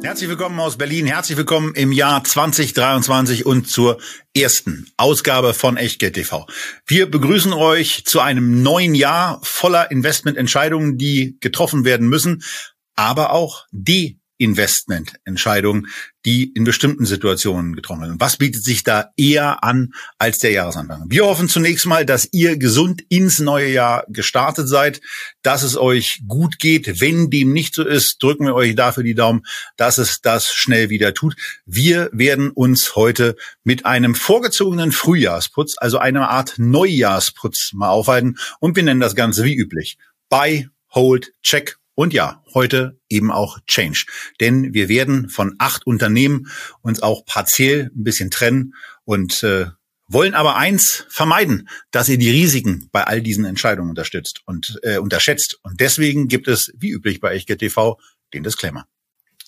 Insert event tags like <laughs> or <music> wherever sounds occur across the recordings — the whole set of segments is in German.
Herzlich willkommen aus Berlin. Herzlich willkommen im Jahr 2023 und zur ersten Ausgabe von Echtgeld TV. Wir begrüßen euch zu einem neuen Jahr voller Investmententscheidungen, die getroffen werden müssen, aber auch die Investmententscheidungen, die in bestimmten Situationen getroffen werden. Was bietet sich da eher an als der Jahresanfang? Wir hoffen zunächst mal, dass ihr gesund ins neue Jahr gestartet seid, dass es euch gut geht. Wenn dem nicht so ist, drücken wir euch dafür die Daumen, dass es das schnell wieder tut. Wir werden uns heute mit einem vorgezogenen Frühjahrsputz, also einer Art Neujahrsputz mal aufhalten und wir nennen das Ganze wie üblich. Buy, Hold, Check und ja, heute eben auch Change. Denn wir werden von acht Unternehmen uns auch partiell ein bisschen trennen und äh, wollen aber eins vermeiden, dass ihr die Risiken bei all diesen Entscheidungen unterstützt und äh, unterschätzt. Und deswegen gibt es, wie üblich bei Echtgeld TV, den Disclaimer.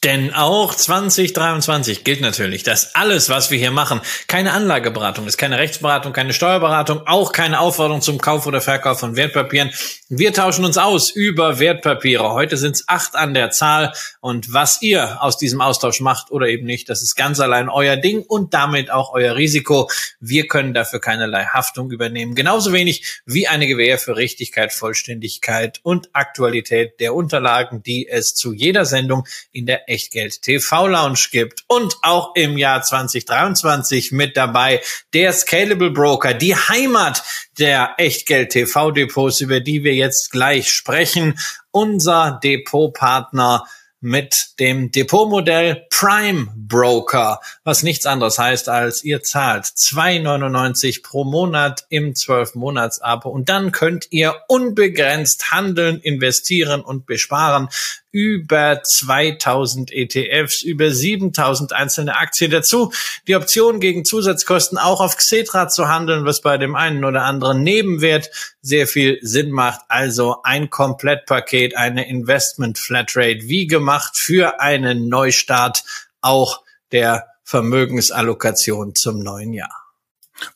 Denn auch 2023 gilt natürlich, dass alles, was wir hier machen, keine Anlageberatung ist, keine Rechtsberatung, keine Steuerberatung, auch keine Aufforderung zum Kauf oder Verkauf von Wertpapieren. Wir tauschen uns aus über Wertpapiere. Heute sind es acht an der Zahl. Und was ihr aus diesem Austausch macht oder eben nicht, das ist ganz allein euer Ding und damit auch euer Risiko. Wir können dafür keinerlei Haftung übernehmen. Genauso wenig wie eine Gewähr für Richtigkeit, Vollständigkeit und Aktualität der Unterlagen, die es zu jeder Sendung in der Echtgeld TV Lounge gibt und auch im Jahr 2023 mit dabei der Scalable Broker, die Heimat der Echtgeld TV Depots, über die wir jetzt gleich sprechen. Unser Depotpartner mit dem Depotmodell Prime Broker, was nichts anderes heißt als ihr zahlt 2,99 pro Monat im 12-Monats-Abo und dann könnt ihr unbegrenzt handeln, investieren und besparen über 2000 ETFs, über 7000 einzelne Aktien dazu. Die Option gegen Zusatzkosten auch auf Xetra zu handeln, was bei dem einen oder anderen Nebenwert sehr viel Sinn macht. Also ein Komplettpaket, eine Investment Flatrate, wie gemacht für einen Neustart auch der Vermögensallokation zum neuen Jahr.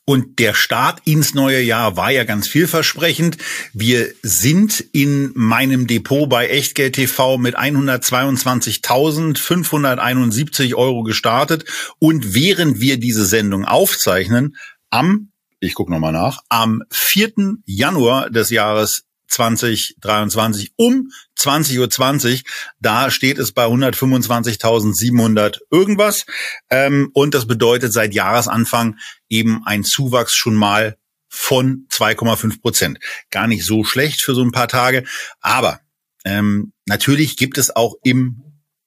Und der Start ins neue Jahr war ja ganz vielversprechend. Wir sind in meinem Depot bei Echtgeld TV mit 122.571 Euro gestartet. Und während wir diese Sendung aufzeichnen, am, ich gucke nochmal nach, am 4. Januar des Jahres 2023 um 20.20 Uhr. 20. Da steht es bei 125.700 irgendwas. Ähm, und das bedeutet seit Jahresanfang eben ein Zuwachs schon mal von 2,5 Prozent. Gar nicht so schlecht für so ein paar Tage. Aber ähm, natürlich gibt es auch im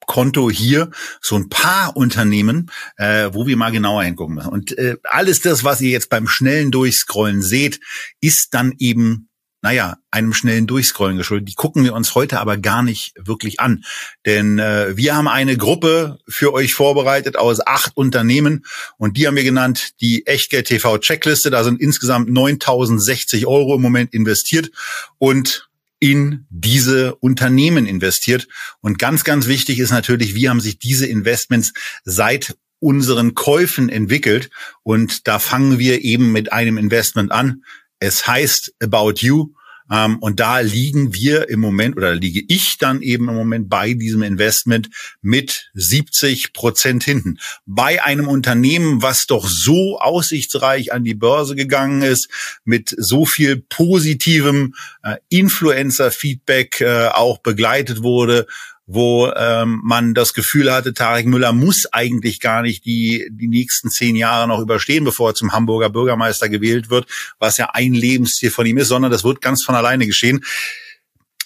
Konto hier so ein paar Unternehmen, äh, wo wir mal genauer hingucken müssen. Und äh, alles das, was ihr jetzt beim schnellen Durchscrollen seht, ist dann eben naja, einem schnellen Durchscrollen geschuldet. Die gucken wir uns heute aber gar nicht wirklich an. Denn äh, wir haben eine Gruppe für euch vorbereitet aus acht Unternehmen und die haben wir genannt die Echtgeld TV Checkliste. Da sind insgesamt 9060 Euro im Moment investiert und in diese Unternehmen investiert. Und ganz, ganz wichtig ist natürlich, wie haben sich diese Investments seit unseren Käufen entwickelt. Und da fangen wir eben mit einem Investment an. Es heißt About You. Ähm, und da liegen wir im Moment oder liege ich dann eben im Moment bei diesem Investment mit 70 Prozent hinten. Bei einem Unternehmen, was doch so aussichtsreich an die Börse gegangen ist, mit so viel positivem äh, Influencer-Feedback äh, auch begleitet wurde, wo ähm, man das Gefühl hatte, Tarek Müller muss eigentlich gar nicht die, die nächsten zehn Jahre noch überstehen, bevor er zum Hamburger Bürgermeister gewählt wird, was ja ein Lebensziel von ihm ist, sondern das wird ganz von alleine geschehen.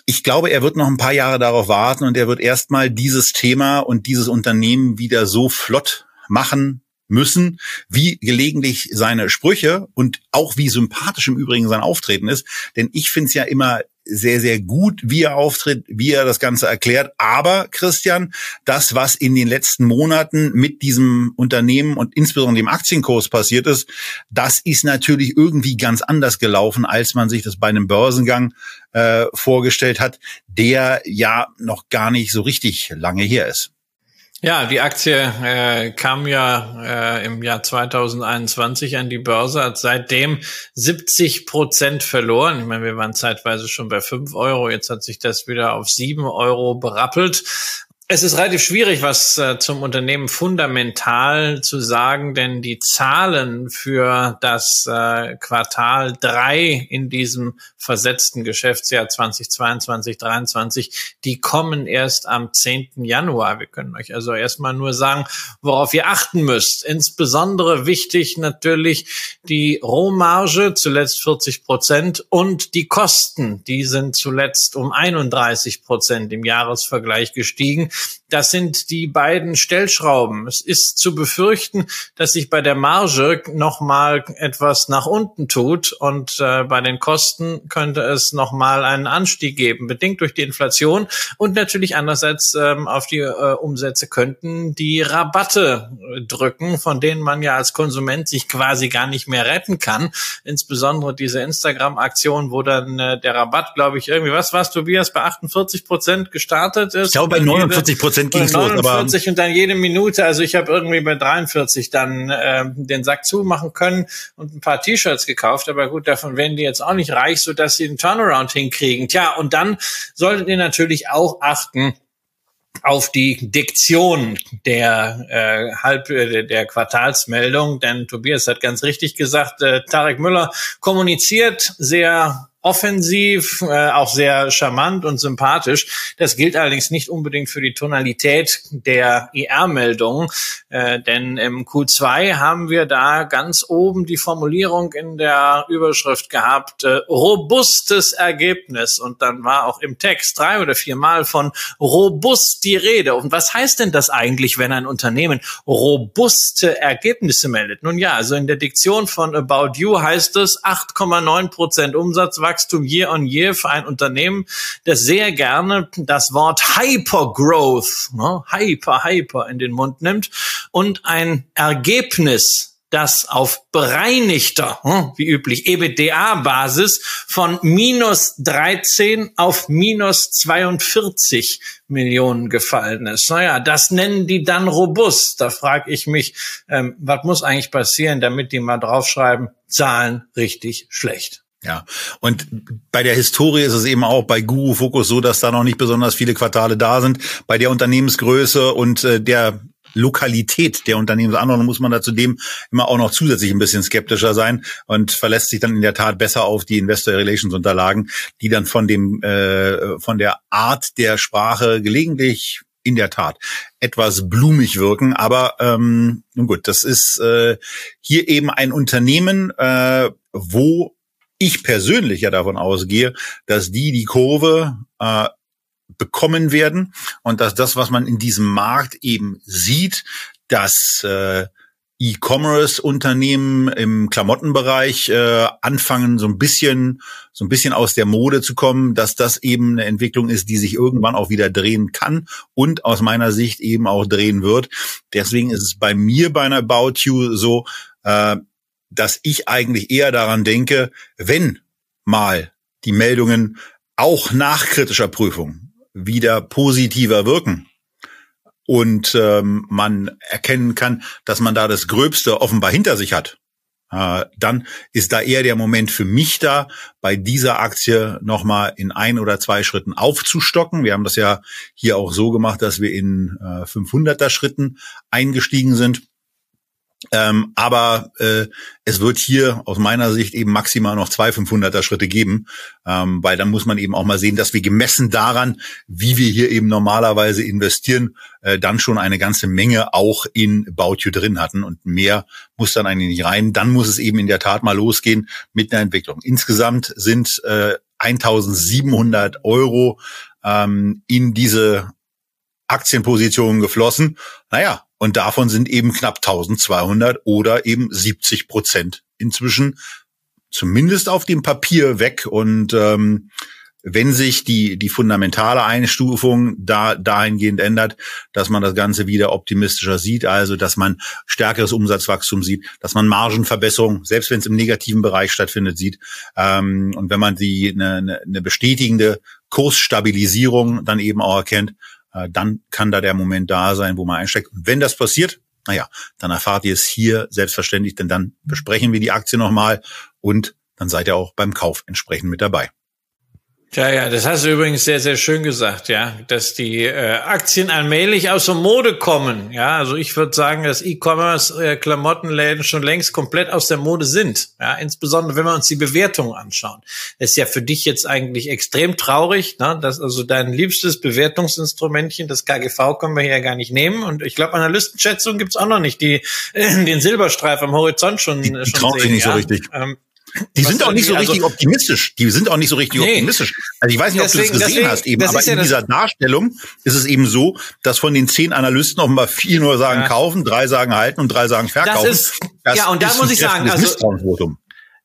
Ich glaube, er wird noch ein paar Jahre darauf warten und er wird erstmal dieses Thema und dieses Unternehmen wieder so flott machen, müssen, wie gelegentlich seine Sprüche und auch wie sympathisch im Übrigen sein Auftreten ist. Denn ich finde es ja immer sehr, sehr gut, wie er auftritt, wie er das Ganze erklärt. Aber Christian, das, was in den letzten Monaten mit diesem Unternehmen und insbesondere dem Aktienkurs passiert ist, das ist natürlich irgendwie ganz anders gelaufen, als man sich das bei einem Börsengang äh, vorgestellt hat, der ja noch gar nicht so richtig lange her ist. Ja, die Aktie äh, kam ja äh, im Jahr 2021 an die Börse, hat seitdem 70 Prozent verloren. Ich meine, wir waren zeitweise schon bei 5 Euro, jetzt hat sich das wieder auf 7 Euro berappelt. Es ist relativ schwierig, was äh, zum Unternehmen fundamental zu sagen, denn die Zahlen für das äh, Quartal drei in diesem versetzten Geschäftsjahr 2022, 2023, die kommen erst am 10. Januar. Wir können euch also erstmal nur sagen, worauf ihr achten müsst. Insbesondere wichtig natürlich die Rohmarge, zuletzt 40 Prozent, und die Kosten, die sind zuletzt um 31 Prozent im Jahresvergleich gestiegen. Das sind die beiden Stellschrauben. Es ist zu befürchten, dass sich bei der Marge nochmal etwas nach unten tut und äh, bei den Kosten könnte es nochmal einen Anstieg geben, bedingt durch die Inflation und natürlich andererseits ähm, auf die äh, Umsätze könnten die Rabatte drücken, von denen man ja als Konsument sich quasi gar nicht mehr retten kann. Insbesondere diese Instagram-Aktion, wo dann äh, der Rabatt, glaube ich, irgendwie, was war Tobias, bei 48 Prozent gestartet ist? Ich glaube, bei 49 Prozent ging es los. 49 und dann jede Minute, also ich habe irgendwie bei 43 dann äh, den Sack zumachen können und ein paar T-Shirts gekauft, aber gut, davon werden die jetzt auch nicht reich, so dass sie einen Turnaround hinkriegen. Tja, und dann solltet ihr natürlich auch achten, auf die Diktion der äh, halb äh, der Quartalsmeldung, denn Tobias hat ganz richtig gesagt, äh, Tarek Müller kommuniziert sehr offensiv, äh, auch sehr charmant und sympathisch. Das gilt allerdings nicht unbedingt für die Tonalität der IR-Meldung, äh, denn im Q2 haben wir da ganz oben die Formulierung in der Überschrift gehabt, äh, robustes Ergebnis. Und dann war auch im Text drei oder viermal von robust die Rede. Und was heißt denn das eigentlich, wenn ein Unternehmen robuste Ergebnisse meldet? Nun ja, also in der Diktion von About You heißt es 8,9 Prozent Umsatzwachstum Wachstum year on year für ein Unternehmen, das sehr gerne das Wort Hypergrowth, ne, Hyper, Hyper in den Mund nimmt und ein Ergebnis das auf bereinigter, hm, wie üblich, EBITDA-Basis von minus 13 auf minus 42 Millionen gefallen ist. Naja, das nennen die dann robust. Da frage ich mich, ähm, was muss eigentlich passieren, damit die mal draufschreiben, Zahlen richtig schlecht. Ja, und bei der Historie ist es eben auch bei Guru Focus so, dass da noch nicht besonders viele Quartale da sind. Bei der Unternehmensgröße und äh, der Lokalität der Unternehmensanordnung muss man da zudem immer auch noch zusätzlich ein bisschen skeptischer sein und verlässt sich dann in der Tat besser auf die Investor Relations Unterlagen, die dann von dem äh, von der Art der Sprache gelegentlich in der Tat etwas blumig wirken. Aber ähm, nun gut, das ist äh, hier eben ein Unternehmen, äh, wo ich persönlich ja davon ausgehe, dass die die Kurve äh, bekommen werden und dass das, was man in diesem Markt eben sieht, dass äh, E-Commerce-Unternehmen im Klamottenbereich äh, anfangen, so ein bisschen, so ein bisschen aus der Mode zu kommen, dass das eben eine Entwicklung ist, die sich irgendwann auch wieder drehen kann und aus meiner Sicht eben auch drehen wird. Deswegen ist es bei mir bei einer About You so, äh, dass ich eigentlich eher daran denke, wenn mal die Meldungen auch nach kritischer Prüfung wieder positiver wirken und ähm, man erkennen kann, dass man da das Gröbste offenbar hinter sich hat, äh, dann ist da eher der Moment für mich da, bei dieser Aktie nochmal in ein oder zwei Schritten aufzustocken. Wir haben das ja hier auch so gemacht, dass wir in äh, 500er Schritten eingestiegen sind. Ähm, aber äh, es wird hier aus meiner Sicht eben maximal noch zwei 500er Schritte geben, ähm, weil dann muss man eben auch mal sehen, dass wir gemessen daran, wie wir hier eben normalerweise investieren, äh, dann schon eine ganze Menge auch in You drin hatten und mehr muss dann eigentlich nicht rein. Dann muss es eben in der Tat mal losgehen mit einer Entwicklung. Insgesamt sind äh, 1700 Euro ähm, in diese Aktienpositionen geflossen. Naja, und davon sind eben knapp 1200 oder eben 70 Prozent inzwischen zumindest auf dem Papier weg. Und ähm, wenn sich die, die fundamentale Einstufung da dahingehend ändert, dass man das Ganze wieder optimistischer sieht, also dass man stärkeres Umsatzwachstum sieht, dass man Margenverbesserung, selbst wenn es im negativen Bereich stattfindet, sieht. Ähm, und wenn man die eine, eine bestätigende Kursstabilisierung dann eben auch erkennt, dann kann da der Moment da sein, wo man einsteckt. Und wenn das passiert, naja, dann erfahrt ihr es hier selbstverständlich, denn dann besprechen wir die Aktie nochmal und dann seid ihr auch beim Kauf entsprechend mit dabei. Ja, ja, das hast du übrigens sehr, sehr schön gesagt, ja, dass die äh, Aktien allmählich aus der Mode kommen. Ja, also ich würde sagen, dass E-Commerce-Klamottenläden äh, schon längst komplett aus der Mode sind. Ja, insbesondere wenn wir uns die Bewertungen anschauen. Das ist ja für dich jetzt eigentlich extrem traurig, ne? dass also dein liebstes Bewertungsinstrumentchen, das KGV, können wir hier ja gar nicht nehmen. Und ich glaube, Analystenschätzung gibt's auch noch nicht, die äh, den Silberstreif am Horizont schon, die, die schon traut sehen, sich nicht ja? so richtig. Ähm, die sind auch nicht so richtig also, optimistisch. Die sind auch nicht so richtig nee. optimistisch. Also ich weiß nicht, deswegen, ob du das gesehen deswegen, hast eben, aber in ja dieser Darstellung ist es eben so, dass von den zehn Analysten offenbar vier nur sagen ja. kaufen, drei sagen halten und drei sagen verkaufen. Das ist, das ja, und da muss ich sagen, also,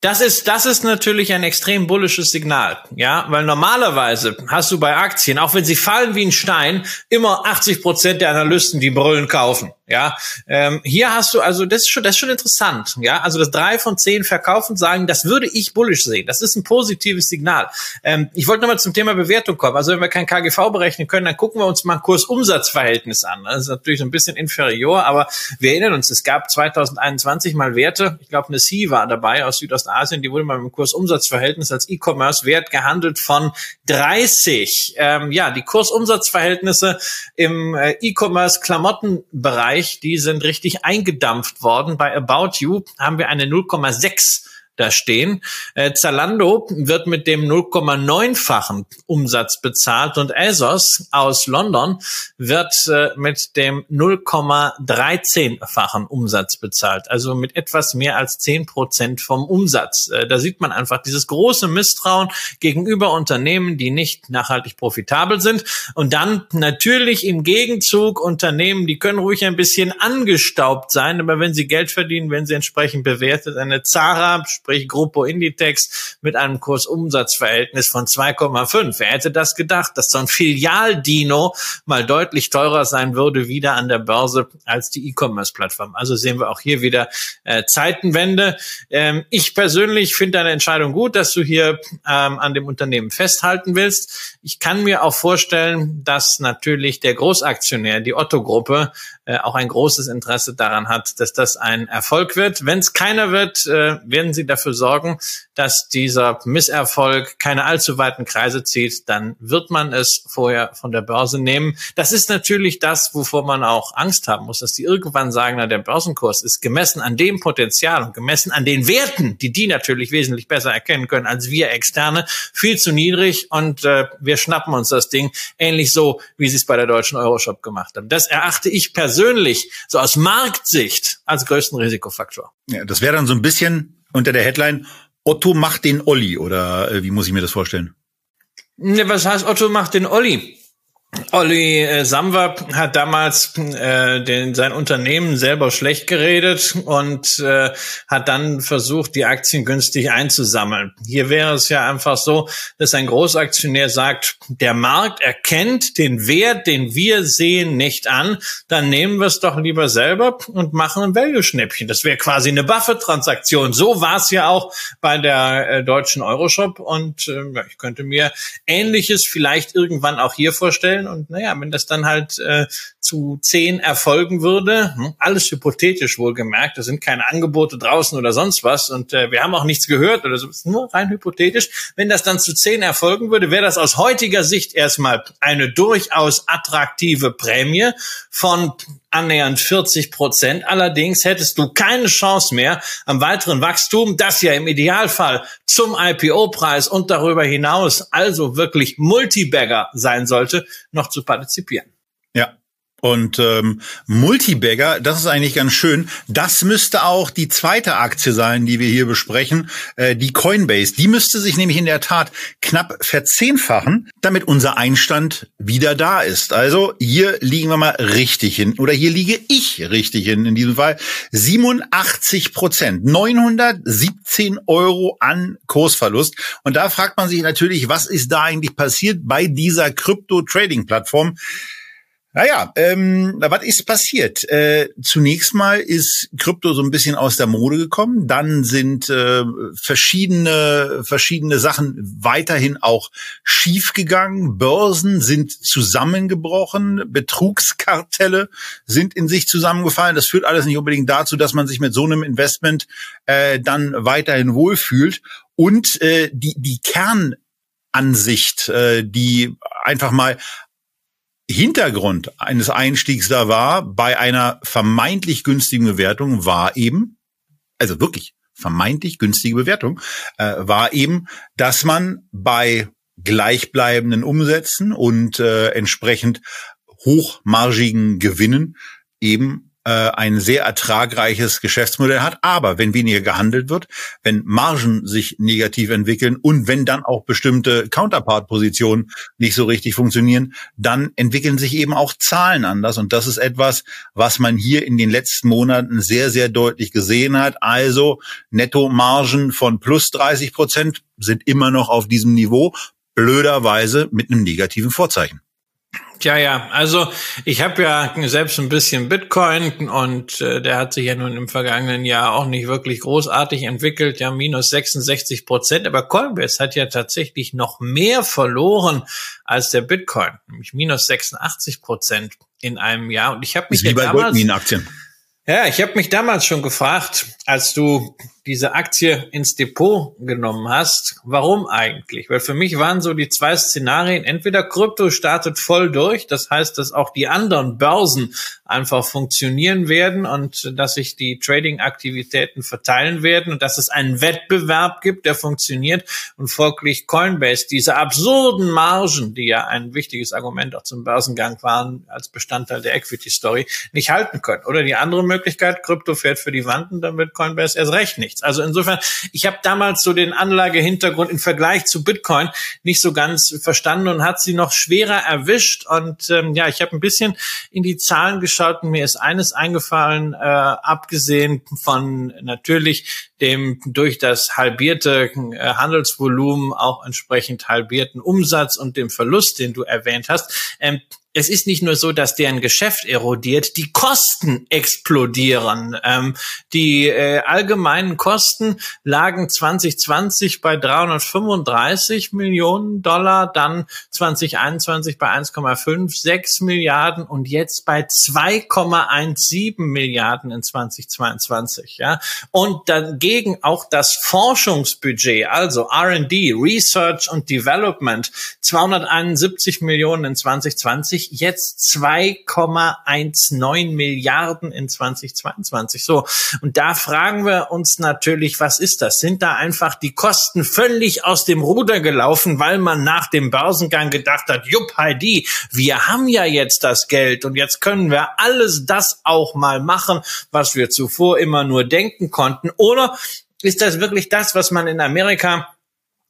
das ist, das ist natürlich ein extrem bullisches Signal, ja, weil normalerweise hast du bei Aktien, auch wenn sie fallen wie ein Stein, immer 80 Prozent der Analysten, die brüllen kaufen. Ja, ähm, hier hast du also das ist schon das ist schon interessant. Ja, also das drei von zehn verkaufen sagen, das würde ich bullish sehen. Das ist ein positives Signal. Ähm, ich wollte nochmal zum Thema Bewertung kommen. Also wenn wir kein KGV berechnen können, dann gucken wir uns mal ein Kurs-Umsatz-Verhältnis an. Das ist natürlich so ein bisschen inferior, aber wir erinnern uns, es gab 2021 mal Werte. Ich glaube, eine C war dabei aus Südostasien. Die wurde mal im Kurs-Umsatz-Verhältnis als E-Commerce-Wert gehandelt von 30. Ähm, ja, die Kurs-Umsatz-Verhältnisse im äh, E-Commerce-Klamottenbereich Bereich, die sind richtig eingedampft worden. Bei About You haben wir eine 0,6 da stehen. Äh, Zalando wird mit dem 0,9-fachen Umsatz bezahlt und ASOS aus London wird äh, mit dem 0,13-fachen Umsatz bezahlt. Also mit etwas mehr als 10 Prozent vom Umsatz. Äh, da sieht man einfach dieses große Misstrauen gegenüber Unternehmen, die nicht nachhaltig profitabel sind. Und dann natürlich im Gegenzug Unternehmen, die können ruhig ein bisschen angestaubt sein, aber wenn sie Geld verdienen, wenn sie entsprechend bewertet, eine Zara sprich Gruppo Inditex mit einem Kursumsatzverhältnis von 2,5. Wer hätte das gedacht, dass so ein Filialdino mal deutlich teurer sein würde wieder an der Börse als die E-Commerce-Plattform. Also sehen wir auch hier wieder äh, Zeitenwende. Ähm, ich persönlich finde deine Entscheidung gut, dass du hier ähm, an dem Unternehmen festhalten willst. Ich kann mir auch vorstellen, dass natürlich der Großaktionär, die Otto-Gruppe, äh, auch ein großes Interesse daran hat, dass das ein Erfolg wird. Wenn es keiner wird, äh, werden sie dafür sorgen, dass dieser Misserfolg keine allzu weiten Kreise zieht. Dann wird man es vorher von der Börse nehmen. Das ist natürlich das, wovor man auch Angst haben muss, dass die irgendwann sagen, na, der Börsenkurs ist gemessen an dem Potenzial und gemessen an den Werten, die die natürlich wesentlich besser erkennen können als wir Externe, viel zu niedrig und äh, wir schnappen uns das Ding ähnlich so, wie sie es bei der deutschen Euroshop gemacht haben. Das erachte ich persönlich so aus Marktsicht als größten Risikofaktor. Ja, das wäre dann so ein bisschen unter der Headline Otto macht den Olli oder äh, wie muss ich mir das vorstellen? Ne, was heißt Otto macht den Olli? Olli äh, Samwer hat damals äh, den, sein Unternehmen selber schlecht geredet und äh, hat dann versucht, die Aktien günstig einzusammeln. Hier wäre es ja einfach so, dass ein Großaktionär sagt, der Markt erkennt den Wert, den wir sehen, nicht an, dann nehmen wir es doch lieber selber und machen ein Value-Schnäppchen. Das wäre quasi eine Buffett-Transaktion. So war es ja auch bei der äh, deutschen Euroshop und äh, ich könnte mir Ähnliches vielleicht irgendwann auch hier vorstellen und naja, wenn das dann halt äh, zu zehn erfolgen würde, hm, alles hypothetisch wohlgemerkt, da sind keine Angebote draußen oder sonst was und äh, wir haben auch nichts gehört oder so, nur rein hypothetisch. Wenn das dann zu zehn erfolgen würde, wäre das aus heutiger Sicht erstmal eine durchaus attraktive Prämie von annähernd 40 Prozent. Allerdings hättest du keine Chance mehr am weiteren Wachstum, das ja im Idealfall zum IPO-Preis und darüber hinaus also wirklich Multibagger sein sollte, noch zu partizipieren. Ja, Und ähm, Multibagger, das ist eigentlich ganz schön. Das müsste auch die zweite Aktie sein, die wir hier besprechen, äh, die Coinbase. Die müsste sich nämlich in der Tat knapp verzehnfachen, damit unser Einstand wieder da ist. Also hier liegen wir mal richtig hin. Oder hier liege ich richtig hin in diesem Fall. 87 Prozent, 917 Euro an Kursverlust. Und da fragt man sich natürlich, was ist da eigentlich passiert bei dieser Krypto-Trading-Plattform? Naja, ähm, was ist passiert? Äh, zunächst mal ist Krypto so ein bisschen aus der Mode gekommen. Dann sind äh, verschiedene verschiedene Sachen weiterhin auch schiefgegangen. Börsen sind zusammengebrochen. Betrugskartelle sind in sich zusammengefallen. Das führt alles nicht unbedingt dazu, dass man sich mit so einem Investment äh, dann weiterhin wohlfühlt. Und äh, die die Kernansicht, äh, die einfach mal Hintergrund eines Einstiegs da war, bei einer vermeintlich günstigen Bewertung, war eben, also wirklich vermeintlich günstige Bewertung, äh, war eben, dass man bei gleichbleibenden Umsätzen und äh, entsprechend hochmargigen Gewinnen eben äh, ein sehr ertragreiches Geschäftsmodell hat. Aber wenn weniger gehandelt wird, wenn Margen sich negativ entwickeln und wenn dann auch bestimmte Counterpart-Positionen nicht so richtig funktionieren, dann entwickeln sich eben auch Zahlen anders. Und das ist etwas, was man hier in den letzten Monaten sehr, sehr deutlich gesehen hat. Also Nettomargen von plus 30 Prozent sind immer noch auf diesem Niveau, blöderweise mit einem negativen Vorzeichen. Tja, ja, also ich habe ja selbst ein bisschen Bitcoin und äh, der hat sich ja nun im vergangenen Jahr auch nicht wirklich großartig entwickelt, ja minus 66 Prozent, aber Coinbase hat ja tatsächlich noch mehr verloren als der Bitcoin, nämlich minus 86 Prozent in einem Jahr. Und ich habe mich Ist wie ja bei damals, Aktien. Ja, ich habe mich damals schon gefragt, als du diese Aktie ins Depot genommen hast, warum eigentlich? Weil für mich waren so die zwei Szenarien, entweder Krypto startet voll durch, das heißt, dass auch die anderen Börsen einfach funktionieren werden und dass sich die Trading-Aktivitäten verteilen werden und dass es einen Wettbewerb gibt, der funktioniert und folglich Coinbase diese absurden Margen, die ja ein wichtiges Argument auch zum Börsengang waren als Bestandteil der Equity-Story, nicht halten können. Oder die andere Möglichkeit, Krypto fährt für die Wand und dann wird Coinbase erst recht nicht nichts. Also insofern, ich habe damals so den Anlagehintergrund im Vergleich zu Bitcoin nicht so ganz verstanden und hat sie noch schwerer erwischt. Und ähm, ja, ich habe ein bisschen in die Zahlen geschaut und mir ist eines eingefallen, äh, abgesehen von natürlich dem durch das halbierte äh, Handelsvolumen auch entsprechend halbierten Umsatz und dem Verlust, den du erwähnt hast. Ähm, es ist nicht nur so, dass deren Geschäft erodiert, die Kosten explodieren. Ähm, die äh, allgemeinen Kosten lagen 2020 bei 335 Millionen Dollar, dann 2021 bei 1,56 Milliarden und jetzt bei 2,17 Milliarden in 2022. Ja, und dagegen auch das Forschungsbudget, also R&D, Research und Development, 271 Millionen in 2020 jetzt 2,19 Milliarden in 2022. So. Und da fragen wir uns natürlich, was ist das? Sind da einfach die Kosten völlig aus dem Ruder gelaufen, weil man nach dem Börsengang gedacht hat, jupp, Heidi, wir haben ja jetzt das Geld und jetzt können wir alles das auch mal machen, was wir zuvor immer nur denken konnten? Oder ist das wirklich das, was man in Amerika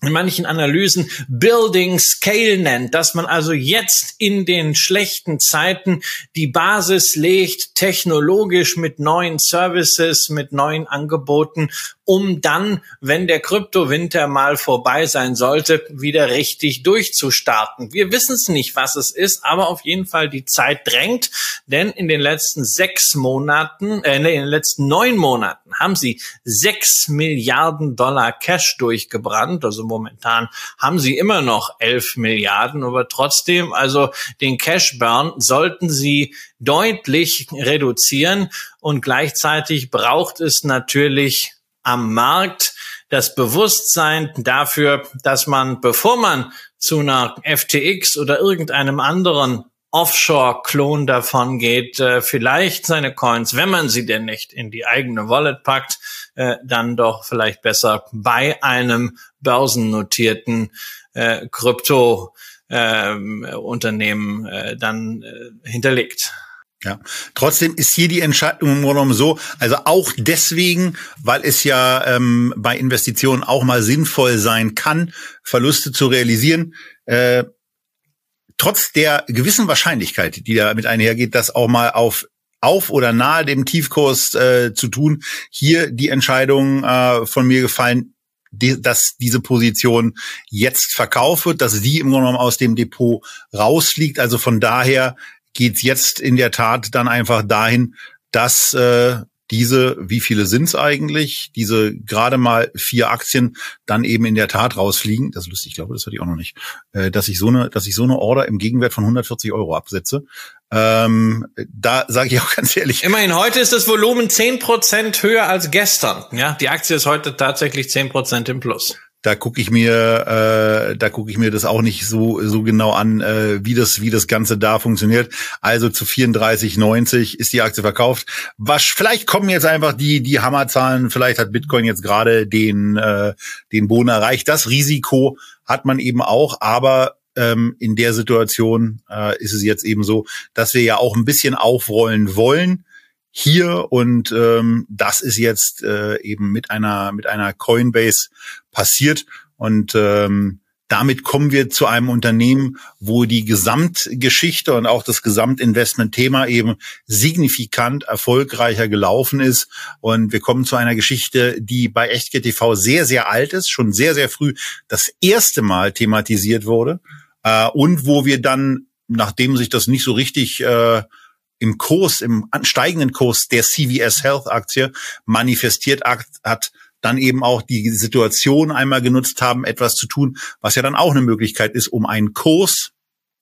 in manchen Analysen Building Scale nennt, dass man also jetzt in den schlechten Zeiten die Basis legt, technologisch mit neuen Services, mit neuen Angeboten um dann, wenn der Kryptowinter mal vorbei sein sollte, wieder richtig durchzustarten. Wir wissen es nicht, was es ist, aber auf jeden Fall die Zeit drängt, denn in den letzten sechs Monaten, äh, in den letzten neun Monaten haben sie sechs Milliarden Dollar Cash durchgebrannt. Also momentan haben sie immer noch elf Milliarden, aber trotzdem, also den Cash Burn sollten sie deutlich reduzieren. Und gleichzeitig braucht es natürlich am Markt das Bewusstsein dafür, dass man, bevor man zu einer FTX oder irgendeinem anderen Offshore-Klon davon geht, äh, vielleicht seine Coins, wenn man sie denn nicht in die eigene Wallet packt, äh, dann doch vielleicht besser bei einem börsennotierten äh, Krypto-Unternehmen ähm, dann hinterlegt. Ja, trotzdem ist hier die Entscheidung im Grunde so, also auch deswegen, weil es ja ähm, bei Investitionen auch mal sinnvoll sein kann, Verluste zu realisieren, äh, trotz der gewissen Wahrscheinlichkeit, die damit einhergeht, das auch mal auf auf oder nahe dem Tiefkurs äh, zu tun, hier die Entscheidung äh, von mir gefallen, die, dass diese Position jetzt verkauft wird, dass die im Grunde genommen aus dem Depot rausfliegt. Also von daher geht's jetzt in der Tat dann einfach dahin, dass äh, diese, wie viele sind's eigentlich, diese gerade mal vier Aktien dann eben in der Tat rausfliegen. Das ist lustig, ich glaube, das hatte ich auch noch nicht, äh, dass ich so eine, dass ich so eine Order im Gegenwert von 140 Euro absetze. Ähm, da sage ich auch <laughs> ganz ehrlich. Immerhin heute ist das Volumen zehn Prozent höher als gestern. Ja, die Aktie ist heute tatsächlich zehn Prozent im Plus da gucke ich mir, äh, da gucke ich mir das auch nicht so so genau an, äh, wie das wie das Ganze da funktioniert. Also zu 34,90 ist die Aktie verkauft. Was vielleicht kommen jetzt einfach die die Hammerzahlen. Vielleicht hat Bitcoin jetzt gerade den äh, den Boden erreicht. Das Risiko hat man eben auch, aber ähm, in der Situation äh, ist es jetzt eben so, dass wir ja auch ein bisschen aufrollen wollen hier und ähm, das ist jetzt äh, eben mit einer mit einer Coinbase passiert und ähm, damit kommen wir zu einem Unternehmen, wo die Gesamtgeschichte und auch das Gesamtinvestment-Thema eben signifikant erfolgreicher gelaufen ist. Und wir kommen zu einer Geschichte, die bei EchtGTV sehr, sehr alt ist, schon sehr, sehr früh das erste Mal thematisiert wurde. Äh, und wo wir dann, nachdem sich das nicht so richtig äh, im Kurs, im steigenden Kurs der CVS Health Aktie manifestiert hat, dann eben auch die Situation einmal genutzt haben, etwas zu tun, was ja dann auch eine Möglichkeit ist, um einen Kurs,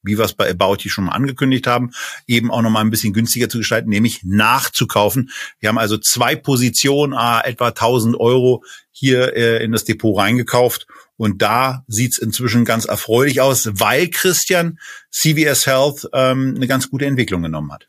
wie wir es bei About hier schon mal angekündigt haben, eben auch nochmal ein bisschen günstiger zu gestalten, nämlich nachzukaufen. Wir haben also zwei Positionen, ah, etwa 1000 Euro hier äh, in das Depot reingekauft. Und da sieht's inzwischen ganz erfreulich aus, weil Christian CVS Health ähm, eine ganz gute Entwicklung genommen hat.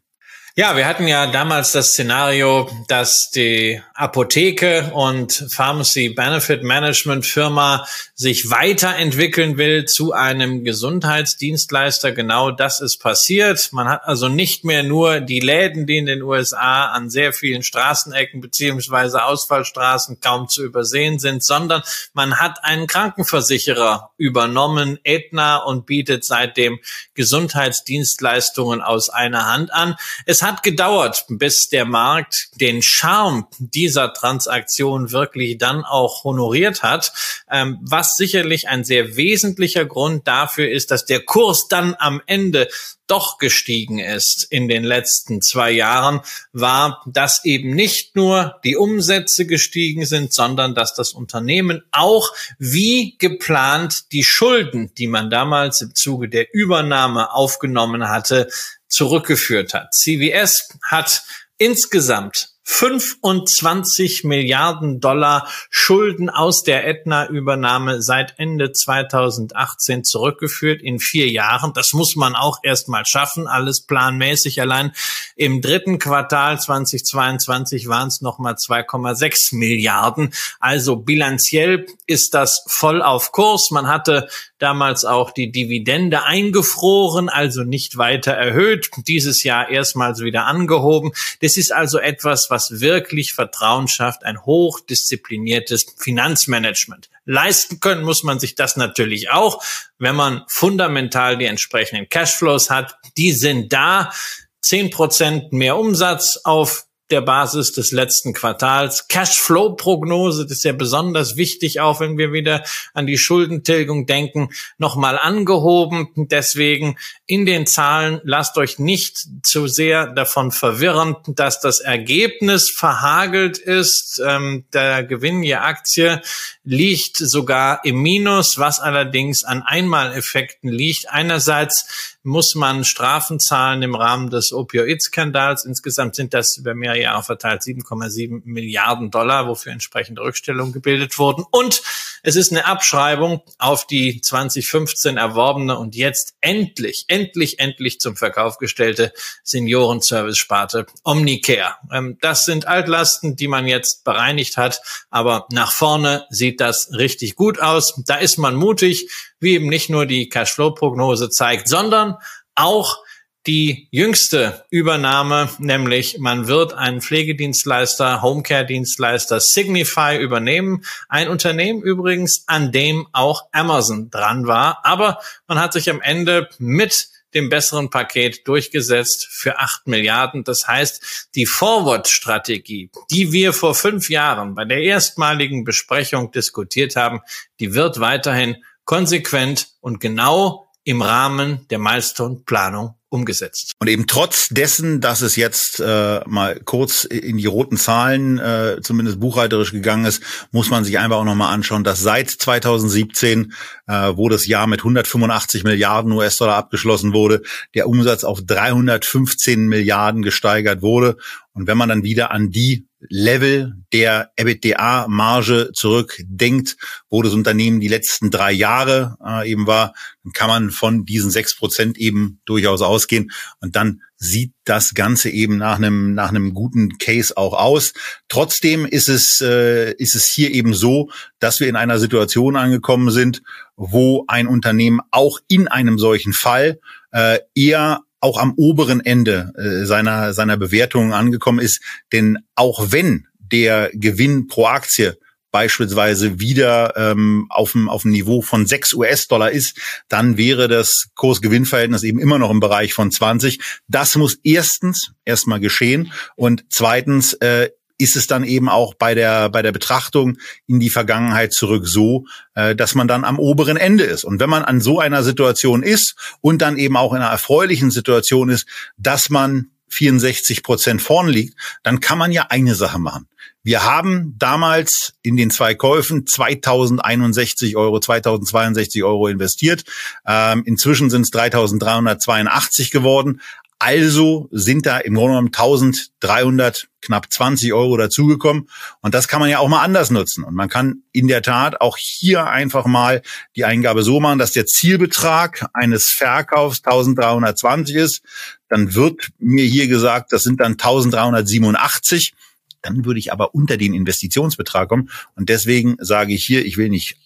Ja, wir hatten ja damals das Szenario, dass die Apotheke und Pharmacy Benefit Management Firma sich weiterentwickeln will zu einem Gesundheitsdienstleister. Genau das ist passiert. Man hat also nicht mehr nur die Läden, die in den USA an sehr vielen Straßenecken beziehungsweise Ausfallstraßen kaum zu übersehen sind, sondern man hat einen Krankenversicherer übernommen, Aetna, und bietet seitdem Gesundheitsdienstleistungen aus einer Hand an. Es hat gedauert, bis der Markt den Charme dieser Transaktion wirklich dann auch honoriert hat, ähm, was sicherlich ein sehr wesentlicher Grund dafür ist, dass der Kurs dann am Ende doch gestiegen ist in den letzten zwei Jahren, war, dass eben nicht nur die Umsätze gestiegen sind, sondern dass das Unternehmen auch wie geplant die Schulden, die man damals im Zuge der Übernahme aufgenommen hatte, zurückgeführt hat. CVS hat insgesamt 25 Milliarden Dollar Schulden aus der Aetna-Übernahme seit Ende 2018 zurückgeführt in vier Jahren. Das muss man auch erst mal schaffen, alles planmäßig. Allein im dritten Quartal 2022 waren es nochmal 2,6 Milliarden. Also bilanziell ist das voll auf Kurs. Man hatte damals auch die Dividende eingefroren, also nicht weiter erhöht. Dieses Jahr erstmals wieder angehoben. Das ist also etwas, was wirklich Vertrauen schafft, ein hochdiszipliniertes Finanzmanagement. Leisten können muss man sich das natürlich auch, wenn man fundamental die entsprechenden Cashflows hat. Die sind da. Zehn Prozent mehr Umsatz auf der Basis des letzten Quartals. Cashflow-Prognose, das ist ja besonders wichtig, auch wenn wir wieder an die Schuldentilgung denken, nochmal angehoben. Deswegen in den Zahlen lasst euch nicht zu sehr davon verwirren, dass das Ergebnis verhagelt ist. Ähm, der Gewinn je Aktie liegt sogar im Minus, was allerdings an Einmaleffekten liegt. Einerseits muss man Strafen zahlen im Rahmen des Opioid-Skandals. Insgesamt sind das über mehrere Jahre verteilt 7,7 Milliarden Dollar, wofür entsprechende Rückstellungen gebildet wurden. Und es ist eine Abschreibung auf die 2015 erworbene und jetzt endlich, endlich, endlich zum Verkauf gestellte Seniorenservice-Sparte Omnicare. Ähm, das sind Altlasten, die man jetzt bereinigt hat, aber nach vorne sieht das richtig gut aus. Da ist man mutig wie eben nicht nur die Cashflow-Prognose zeigt, sondern auch die jüngste Übernahme, nämlich man wird einen Pflegedienstleister, Homecare-Dienstleister Signify übernehmen. Ein Unternehmen übrigens, an dem auch Amazon dran war. Aber man hat sich am Ende mit dem besseren Paket durchgesetzt für acht Milliarden. Das heißt, die Forward-Strategie, die wir vor fünf Jahren bei der erstmaligen Besprechung diskutiert haben, die wird weiterhin konsequent und genau im Rahmen der Milestone-Planung umgesetzt. Und eben trotz dessen, dass es jetzt äh, mal kurz in die roten Zahlen, äh, zumindest buchhalterisch gegangen ist, muss man sich einfach auch nochmal anschauen, dass seit 2017, äh, wo das Jahr mit 185 Milliarden US-Dollar abgeschlossen wurde, der Umsatz auf 315 Milliarden gesteigert wurde. Und wenn man dann wieder an die Level der EBITDA-Marge zurückdenkt, wo das Unternehmen die letzten drei Jahre äh, eben war, dann kann man von diesen sechs Prozent eben durchaus ausgehen. Und dann sieht das Ganze eben nach einem, nach einem guten Case auch aus. Trotzdem ist es, äh, ist es hier eben so, dass wir in einer Situation angekommen sind, wo ein Unternehmen auch in einem solchen Fall äh, eher auch am oberen Ende äh, seiner, seiner Bewertungen angekommen ist. Denn auch wenn der Gewinn pro Aktie beispielsweise wieder ähm, auf, dem, auf dem Niveau von 6 US-Dollar ist, dann wäre das Kurs-Gewinn-Verhältnis eben immer noch im Bereich von 20. Das muss erstens erstmal geschehen und zweitens äh, ist es dann eben auch bei der, bei der Betrachtung in die Vergangenheit zurück so, äh, dass man dann am oberen Ende ist. Und wenn man an so einer Situation ist und dann eben auch in einer erfreulichen Situation ist, dass man 64 Prozent vorn liegt, dann kann man ja eine Sache machen. Wir haben damals in den zwei Käufen 2061 Euro, 2062 Euro investiert. Ähm, inzwischen sind es 3382 geworden. Also sind da im Grunde genommen 1300, knapp 20 Euro dazugekommen. Und das kann man ja auch mal anders nutzen. Und man kann in der Tat auch hier einfach mal die Eingabe so machen, dass der Zielbetrag eines Verkaufs 1320 ist. Dann wird mir hier gesagt, das sind dann 1387. Dann würde ich aber unter den Investitionsbetrag kommen. Und deswegen sage ich hier, ich will nicht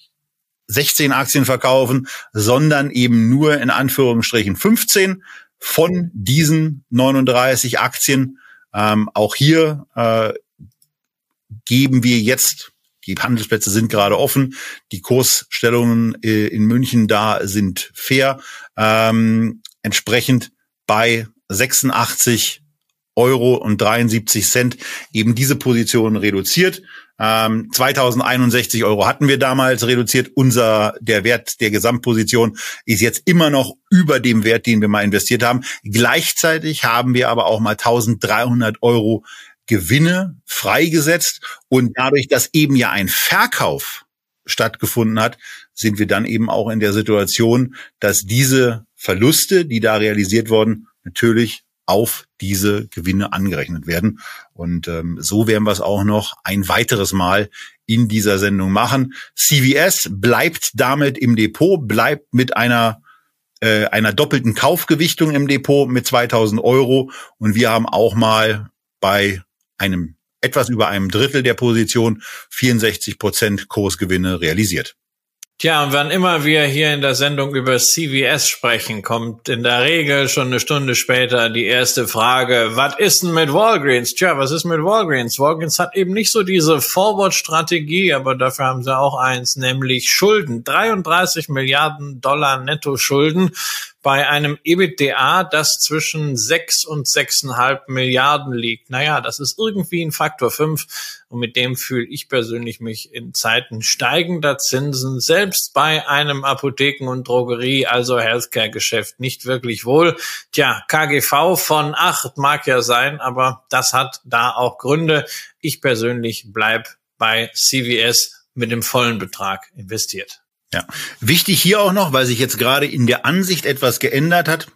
16 Aktien verkaufen, sondern eben nur in Anführungsstrichen 15 von diesen 39 Aktien. Ähm, auch hier äh, geben wir jetzt, die Handelsplätze sind gerade offen, die Kursstellungen äh, in München da sind fair, ähm, entsprechend bei 86 Euro und 73 Cent eben diese Position reduziert. Ähm, 2061 Euro hatten wir damals reduziert. Unser, der Wert der Gesamtposition ist jetzt immer noch über dem Wert, den wir mal investiert haben. Gleichzeitig haben wir aber auch mal 1300 Euro Gewinne freigesetzt und dadurch, dass eben ja ein Verkauf stattgefunden hat, sind wir dann eben auch in der Situation, dass diese Verluste, die da realisiert wurden, natürlich auf diese Gewinne angerechnet werden. Und ähm, so werden wir es auch noch ein weiteres Mal in dieser Sendung machen. CVS bleibt damit im Depot, bleibt mit einer äh, einer doppelten Kaufgewichtung im Depot mit 2000 Euro. Und wir haben auch mal bei einem etwas über einem Drittel der Position 64 Prozent Kursgewinne realisiert. Tja, und wann immer wir hier in der Sendung über CVS sprechen, kommt in der Regel schon eine Stunde später die erste Frage, was ist denn mit Walgreens? Tja, was ist mit Walgreens? Walgreens hat eben nicht so diese Forward-Strategie, aber dafür haben sie auch eins, nämlich Schulden. 33 Milliarden Dollar Netto-Schulden bei einem EBITDA, das zwischen sechs und sechseinhalb Milliarden liegt. Naja, das ist irgendwie ein Faktor fünf und mit dem fühle ich persönlich mich in Zeiten steigender Zinsen selbst bei einem Apotheken- und Drogerie, also Healthcare-Geschäft nicht wirklich wohl. Tja, KGV von acht mag ja sein, aber das hat da auch Gründe. Ich persönlich bleib bei CVS mit dem vollen Betrag investiert. Ja, wichtig hier auch noch, weil sich jetzt gerade in der Ansicht etwas geändert hat.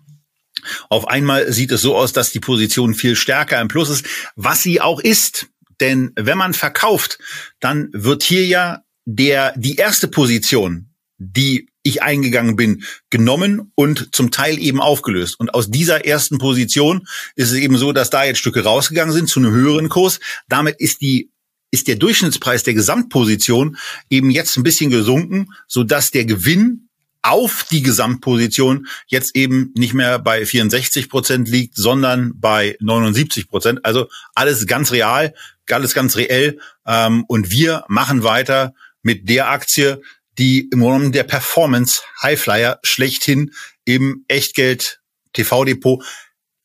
Auf einmal sieht es so aus, dass die Position viel stärker im Plus ist, was sie auch ist. Denn wenn man verkauft, dann wird hier ja der, die erste Position, die ich eingegangen bin, genommen und zum Teil eben aufgelöst. Und aus dieser ersten Position ist es eben so, dass da jetzt Stücke rausgegangen sind zu einem höheren Kurs. Damit ist die ist der Durchschnittspreis der Gesamtposition eben jetzt ein bisschen gesunken, so dass der Gewinn auf die Gesamtposition jetzt eben nicht mehr bei 64 Prozent liegt, sondern bei 79 Prozent. Also alles ganz real, alles ganz reell. Ähm, und wir machen weiter mit der Aktie, die im Grunde der Performance Highflyer schlechthin im Echtgeld TV Depot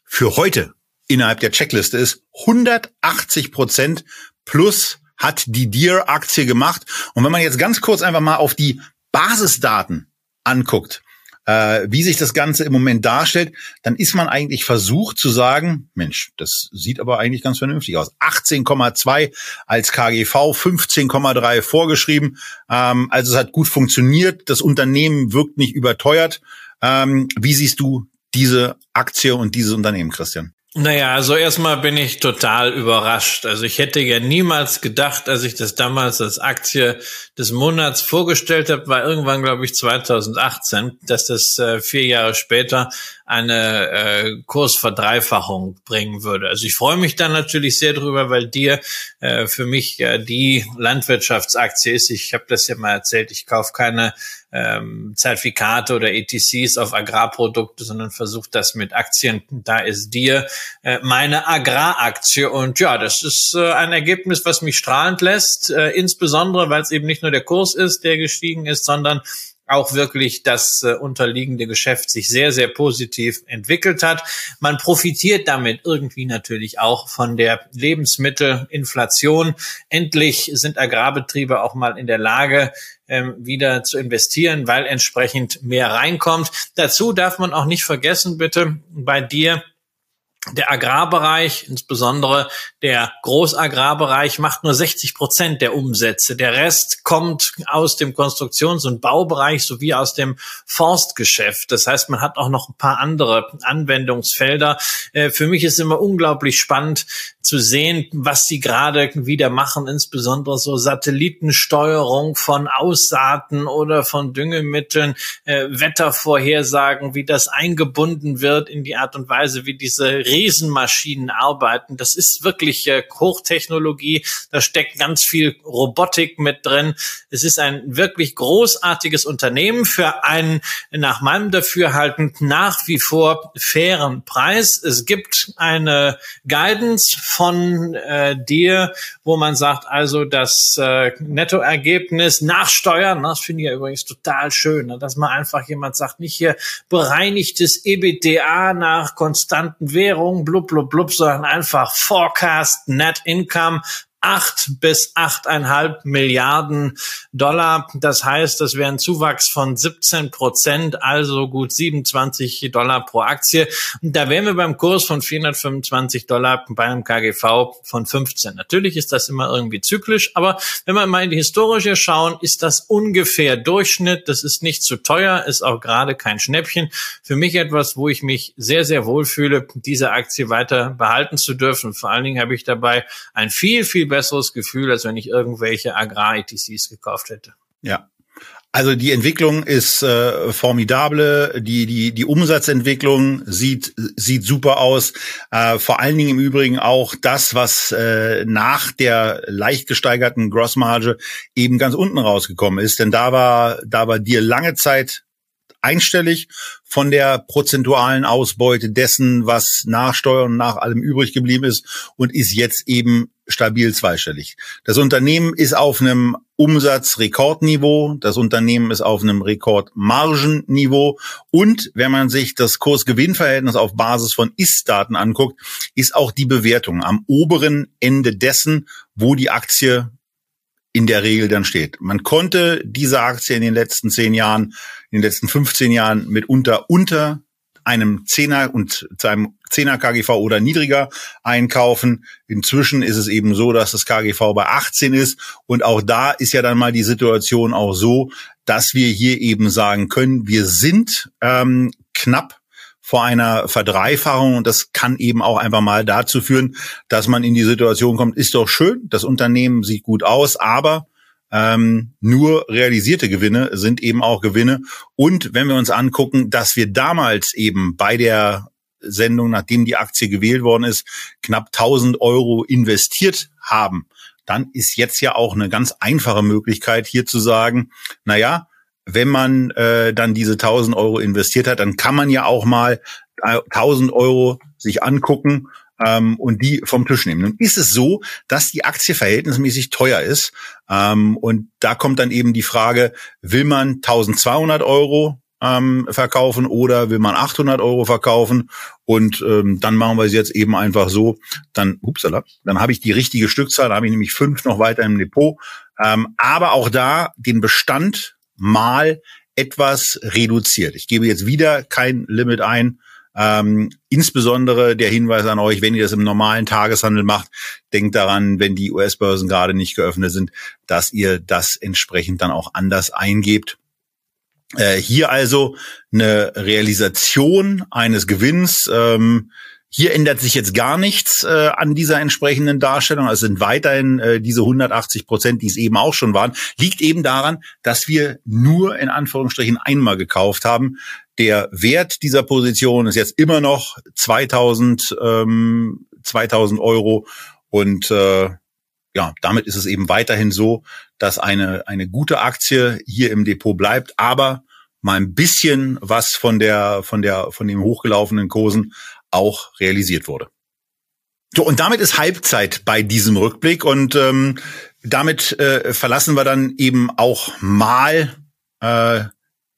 für heute innerhalb der Checkliste ist. 180 Prozent plus hat die Deer Aktie gemacht. Und wenn man jetzt ganz kurz einfach mal auf die Basisdaten anguckt, äh, wie sich das Ganze im Moment darstellt, dann ist man eigentlich versucht zu sagen, Mensch, das sieht aber eigentlich ganz vernünftig aus. 18,2 als KGV, 15,3 vorgeschrieben. Ähm, also es hat gut funktioniert. Das Unternehmen wirkt nicht überteuert. Ähm, wie siehst du diese Aktie und dieses Unternehmen, Christian? Naja, also erstmal bin ich total überrascht. Also ich hätte ja niemals gedacht, als ich das damals als Aktie des Monats vorgestellt habe, war irgendwann, glaube ich, 2018, dass das äh, vier Jahre später eine äh, Kursverdreifachung bringen würde. Also ich freue mich dann natürlich sehr drüber, weil dir äh, für mich ja die Landwirtschaftsaktie ist. Ich habe das ja mal erzählt, ich kaufe keine ähm, Zertifikate oder ETCs auf Agrarprodukte, sondern versuche das mit Aktien. Da ist dir äh, meine Agraraktie und ja, das ist äh, ein Ergebnis, was mich strahlend lässt, äh, insbesondere weil es eben nicht nur der Kurs ist, der gestiegen ist, sondern auch wirklich das äh, unterliegende Geschäft sich sehr, sehr positiv entwickelt hat. Man profitiert damit irgendwie natürlich auch von der Lebensmittelinflation. Endlich sind Agrarbetriebe auch mal in der Lage, ähm, wieder zu investieren, weil entsprechend mehr reinkommt. Dazu darf man auch nicht vergessen, bitte, bei dir der Agrarbereich, insbesondere der Großagrarbereich, macht nur 60 Prozent der Umsätze. Der Rest kommt aus dem Konstruktions- und Baubereich sowie aus dem Forstgeschäft. Das heißt, man hat auch noch ein paar andere Anwendungsfelder. Äh, für mich ist immer unglaublich spannend zu sehen, was sie gerade wieder machen, insbesondere so Satellitensteuerung von Aussaaten oder von Düngemitteln, äh, Wettervorhersagen, wie das eingebunden wird in die Art und Weise, wie diese Riesenmaschinen arbeiten. Das ist wirklich äh, Hochtechnologie. Da steckt ganz viel Robotik mit drin. Es ist ein wirklich großartiges Unternehmen für einen nach meinem Dafürhalten nach wie vor fairen Preis. Es gibt eine Guidance von äh, dir, wo man sagt, also das äh, Nettoergebnis nach Steuern, das finde ich ja übrigens total schön, ne, dass man einfach jemand sagt, nicht hier bereinigtes EBITDA nach konstanten Währungen, Währung, blub, blub, blub, sondern einfach Forecast Net Income acht bis achteinhalb Milliarden Dollar. Das heißt, das wäre ein Zuwachs von 17 Prozent, also gut 27 Dollar pro Aktie. Und da wären wir beim Kurs von 425 Dollar bei einem KGV von 15. Natürlich ist das immer irgendwie zyklisch, aber wenn wir mal in die Historische schauen, ist das ungefähr Durchschnitt. Das ist nicht zu teuer, ist auch gerade kein Schnäppchen. Für mich etwas, wo ich mich sehr, sehr wohlfühle, diese Aktie weiter behalten zu dürfen. Vor allen Dingen habe ich dabei ein viel, viel besseres Gefühl, als wenn ich irgendwelche Agrar-ETCs gekauft hätte. Ja, also die Entwicklung ist äh, formidable, die die die Umsatzentwicklung sieht sieht super aus. Äh, vor allen Dingen im Übrigen auch das, was äh, nach der leicht gesteigerten Grossmarge eben ganz unten rausgekommen ist, denn da war da war dir lange Zeit einstellig von der prozentualen Ausbeute dessen, was nach Steuern und nach allem übrig geblieben ist und ist jetzt eben stabil zweistellig. Das Unternehmen ist auf einem Umsatzrekordniveau, das Unternehmen ist auf einem Rekordmargenniveau und wenn man sich das Kurs-Gewinn-Verhältnis auf Basis von Ist-Daten anguckt, ist auch die Bewertung am oberen Ende dessen, wo die Aktie in der Regel dann steht. Man konnte diese Aktie in den letzten zehn Jahren, in den letzten 15 Jahren mitunter unter einem Zehner und zu einem Zehner KGV oder niedriger einkaufen. Inzwischen ist es eben so, dass das KGV bei 18 ist. Und auch da ist ja dann mal die Situation auch so, dass wir hier eben sagen können, wir sind ähm, knapp vor einer Verdreifachung. Und das kann eben auch einfach mal dazu führen, dass man in die Situation kommt, ist doch schön, das Unternehmen sieht gut aus, aber ähm, nur realisierte Gewinne sind eben auch Gewinne. Und wenn wir uns angucken, dass wir damals eben bei der Sendung, nachdem die Aktie gewählt worden ist, knapp 1000 Euro investiert haben, dann ist jetzt ja auch eine ganz einfache Möglichkeit hier zu sagen, na ja, wenn man äh, dann diese 1000 Euro investiert hat, dann kann man ja auch mal 1000 Euro sich angucken ähm, und die vom Tisch nehmen. Nun ist es so, dass die Aktie verhältnismäßig teuer ist. Ähm, und da kommt dann eben die Frage, will man 1200 Euro ähm, verkaufen oder will man 800 Euro verkaufen und ähm, dann machen wir es jetzt eben einfach so, dann, upsala, dann habe ich die richtige Stückzahl, da habe ich nämlich fünf noch weiter im Depot, ähm, aber auch da den Bestand mal etwas reduziert. Ich gebe jetzt wieder kein Limit ein, ähm, insbesondere der Hinweis an euch, wenn ihr das im normalen Tageshandel macht, denkt daran, wenn die US-Börsen gerade nicht geöffnet sind, dass ihr das entsprechend dann auch anders eingebt. Äh, hier also eine Realisation eines Gewinns. Ähm, hier ändert sich jetzt gar nichts äh, an dieser entsprechenden Darstellung. Also sind weiterhin äh, diese 180 Prozent, die es eben auch schon waren. Liegt eben daran, dass wir nur in Anführungsstrichen einmal gekauft haben. Der Wert dieser Position ist jetzt immer noch 2000, ähm, 2000 Euro und äh, ja, damit ist es eben weiterhin so, dass eine, eine gute Aktie hier im Depot bleibt, aber mal ein bisschen was von der, von der, von den hochgelaufenen Kursen auch realisiert wurde. So, und damit ist Halbzeit bei diesem Rückblick und ähm, damit äh, verlassen wir dann eben auch mal äh,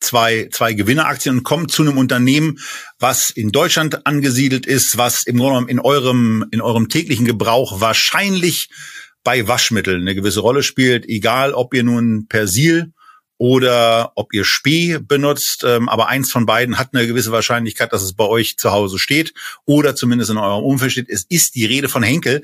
zwei, zwei Gewinneraktien und kommen zu einem Unternehmen, was in Deutschland angesiedelt ist, was im Grunde genommen in eurem, in eurem täglichen Gebrauch wahrscheinlich bei Waschmitteln eine gewisse Rolle spielt, egal ob ihr nun Persil oder ob ihr Spee benutzt. Ähm, aber eins von beiden hat eine gewisse Wahrscheinlichkeit, dass es bei euch zu Hause steht oder zumindest in eurem Umfeld steht. Es ist die Rede von Henkel.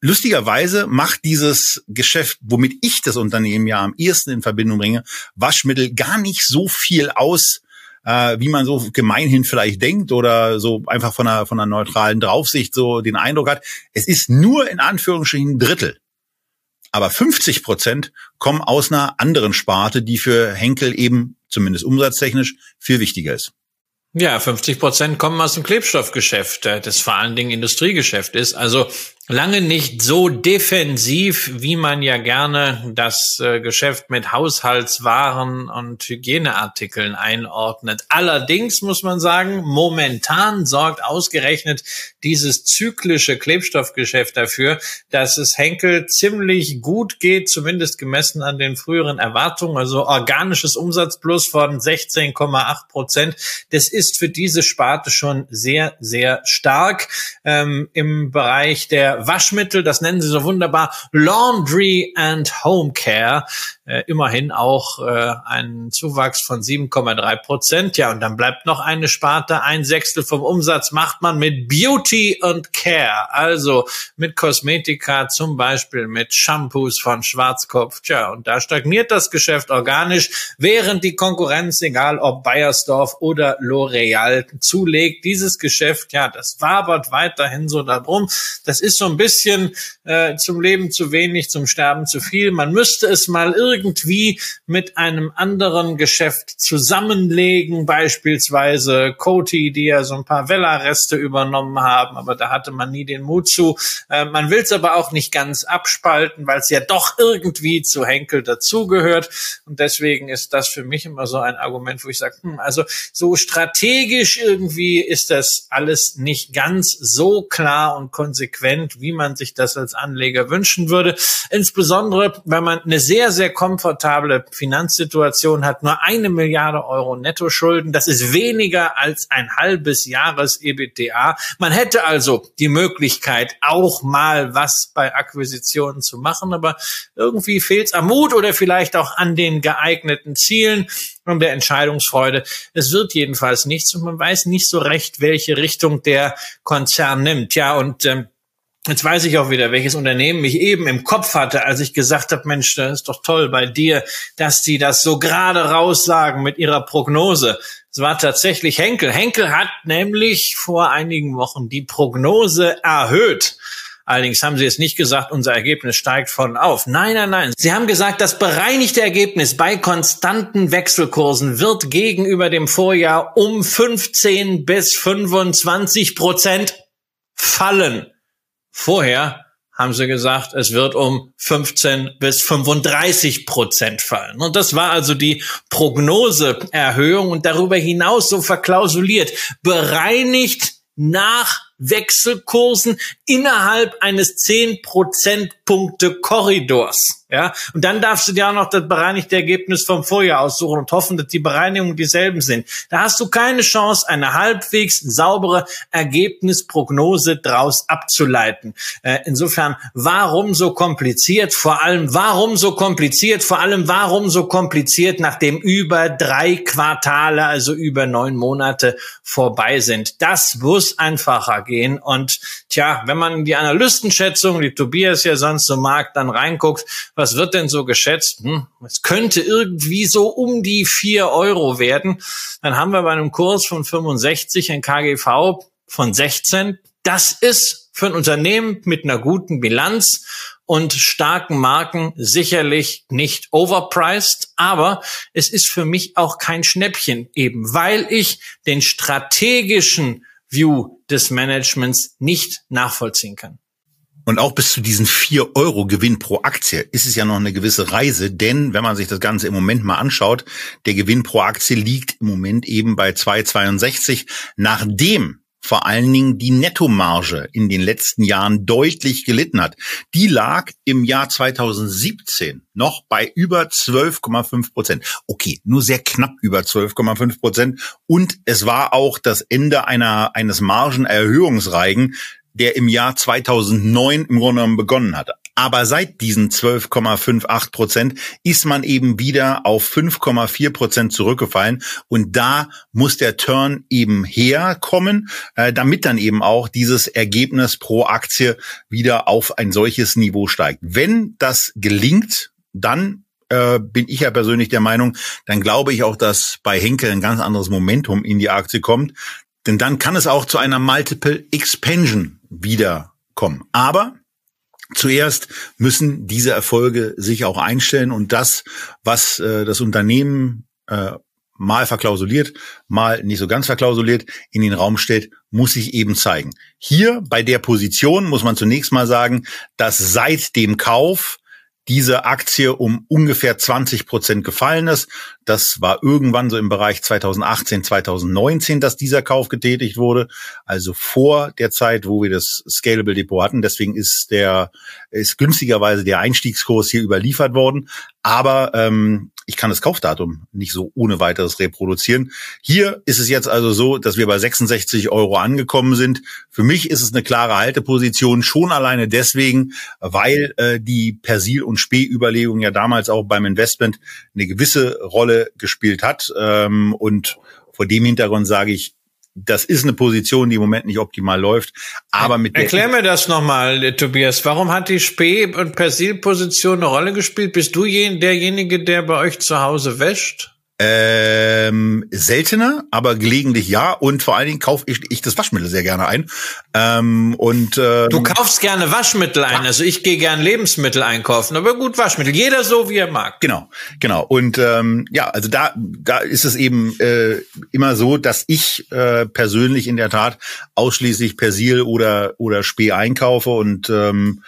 Lustigerweise macht dieses Geschäft, womit ich das Unternehmen ja am ehesten in Verbindung bringe, Waschmittel gar nicht so viel aus, äh, wie man so gemeinhin vielleicht denkt oder so einfach von einer, von einer neutralen Draufsicht so den Eindruck hat. Es ist nur in Anführungsstrichen ein Drittel aber 50 Prozent kommen aus einer anderen Sparte, die für Henkel eben zumindest umsatztechnisch viel wichtiger ist. Ja, 50 Prozent kommen aus dem Klebstoffgeschäft, äh, das vor allen Dingen Industriegeschäft ist. Also lange nicht so defensiv, wie man ja gerne das äh, Geschäft mit Haushaltswaren und Hygieneartikeln einordnet. Allerdings muss man sagen, momentan sorgt ausgerechnet dieses zyklische Klebstoffgeschäft dafür, dass es Henkel ziemlich gut geht, zumindest gemessen an den früheren Erwartungen. Also organisches Umsatzplus von 16,8 Prozent. Das ist für diese Sparte schon sehr, sehr stark. Ähm, Im Bereich der Waschmittel, das nennen sie so wunderbar Laundry and Home Care, äh, immerhin auch äh, ein Zuwachs von 7,3 Prozent. Ja, und dann bleibt noch eine Sparte, ein Sechstel vom Umsatz macht man mit Beauty und Care, also mit Kosmetika, zum Beispiel mit Shampoos von Schwarzkopf. Tja, und da stagniert das Geschäft organisch, während die Konkurrenz, egal ob Bayersdorf oder L'Oreal, zulegt. Dieses Geschäft, ja, das wabert weiterhin so darum. Das ist so ein bisschen äh, zum Leben zu wenig, zum Sterben zu viel. Man müsste es mal irgendwie mit einem anderen Geschäft zusammenlegen, beispielsweise Coty, die ja so ein paar Vella-Reste übernommen haben, aber da hatte man nie den Mut zu. Äh, man will es aber auch nicht ganz abspalten, weil es ja doch irgendwie zu Henkel dazugehört. Und deswegen ist das für mich immer so ein Argument, wo ich sage, hm, also so strategisch irgendwie ist das alles nicht ganz so klar und konsequent, wie man sich das als Anleger wünschen würde. Insbesondere, wenn man eine sehr, sehr komfortable Finanzsituation hat, nur eine Milliarde Euro Nettoschulden. Das ist weniger als ein halbes Jahres EBTA. Man hätte also die Möglichkeit, auch mal was bei Akquisitionen zu machen, aber irgendwie fehlt es am Mut oder vielleicht auch an den geeigneten Zielen und der Entscheidungsfreude. Es wird jedenfalls nichts und man weiß nicht so recht, welche Richtung der Konzern nimmt. Ja, und ähm, Jetzt weiß ich auch wieder, welches Unternehmen mich eben im Kopf hatte, als ich gesagt habe, Mensch, das ist doch toll bei dir, dass die das so gerade raussagen mit ihrer Prognose. Es war tatsächlich Henkel. Henkel hat nämlich vor einigen Wochen die Prognose erhöht. Allerdings haben sie jetzt nicht gesagt, unser Ergebnis steigt von auf. Nein, nein, nein. Sie haben gesagt, das bereinigte Ergebnis bei konstanten Wechselkursen wird gegenüber dem Vorjahr um 15 bis 25 Prozent fallen. Vorher haben sie gesagt, es wird um 15 bis 35 Prozent fallen. Und das war also die Prognoseerhöhung und darüber hinaus so verklausuliert, bereinigt nach Wechselkursen innerhalb eines 10 Prozentpunkte Korridors. Ja, und dann darfst du dir auch noch das bereinigte Ergebnis vom Vorjahr aussuchen und hoffen, dass die Bereinigungen dieselben sind. Da hast du keine Chance, eine halbwegs saubere Ergebnisprognose draus abzuleiten. Äh, insofern, warum so kompliziert? Vor allem, warum so kompliziert? Vor allem, warum so kompliziert, nachdem über drei Quartale, also über neun Monate vorbei sind? Das muss einfacher gehen. Und tja, wenn man die Analystenschätzung, die Tobias ja sonst so mag, dann reinguckt, was wird denn so geschätzt? Hm, es könnte irgendwie so um die vier Euro werden. Dann haben wir bei einem Kurs von 65 ein KGV von 16. Das ist für ein Unternehmen mit einer guten Bilanz und starken Marken sicherlich nicht overpriced, aber es ist für mich auch kein Schnäppchen eben, weil ich den strategischen View des Managements nicht nachvollziehen kann. Und auch bis zu diesen vier Euro Gewinn pro Aktie ist es ja noch eine gewisse Reise, denn wenn man sich das Ganze im Moment mal anschaut, der Gewinn pro Aktie liegt im Moment eben bei 2,62, nachdem vor allen Dingen die Nettomarge in den letzten Jahren deutlich gelitten hat. Die lag im Jahr 2017 noch bei über 12,5 Prozent. Okay, nur sehr knapp über 12,5 Prozent. Und es war auch das Ende einer, eines Margenerhöhungsreigen, der im Jahr 2009 im Grunde genommen begonnen hatte. Aber seit diesen 12,58 Prozent ist man eben wieder auf 5,4 Prozent zurückgefallen. Und da muss der Turn eben herkommen, äh, damit dann eben auch dieses Ergebnis pro Aktie wieder auf ein solches Niveau steigt. Wenn das gelingt, dann äh, bin ich ja persönlich der Meinung, dann glaube ich auch, dass bei Henkel ein ganz anderes Momentum in die Aktie kommt. Denn dann kann es auch zu einer Multiple Expansion wiederkommen. Aber Zuerst müssen diese Erfolge sich auch einstellen und das, was äh, das Unternehmen äh, mal verklausuliert, mal nicht so ganz verklausuliert in den Raum stellt, muss sich eben zeigen. Hier bei der Position muss man zunächst mal sagen, dass seit dem Kauf diese Aktie um ungefähr 20 Prozent gefallen ist. Das war irgendwann so im Bereich 2018, 2019, dass dieser Kauf getätigt wurde. Also vor der Zeit, wo wir das Scalable Depot hatten. Deswegen ist der, ist günstigerweise der Einstiegskurs hier überliefert worden. Aber ähm, ich kann das Kaufdatum nicht so ohne weiteres reproduzieren. Hier ist es jetzt also so, dass wir bei 66 Euro angekommen sind. Für mich ist es eine klare Halteposition, schon alleine deswegen, weil äh, die Persil- und Spee-Überlegung ja damals auch beim Investment eine gewisse Rolle gespielt hat. Ähm, und vor dem Hintergrund sage ich, das ist eine Position, die im Moment nicht optimal läuft. Aber mit Erklär mir das nochmal, Tobias. Warum hat die Spee- und Persil-Position eine Rolle gespielt? Bist du derjenige, der bei euch zu Hause wäscht? Ähm, seltener, aber gelegentlich ja. Und vor allen Dingen kaufe ich, ich das Waschmittel sehr gerne ein. Ähm, und ähm, Du kaufst gerne Waschmittel ein. Also ich gehe gern Lebensmittel einkaufen, aber gut Waschmittel. Jeder so, wie er mag. Genau, genau. Und ähm, ja, also da, da ist es eben äh, immer so, dass ich äh, persönlich in der Tat ausschließlich Persil oder oder Spee einkaufe und ähm,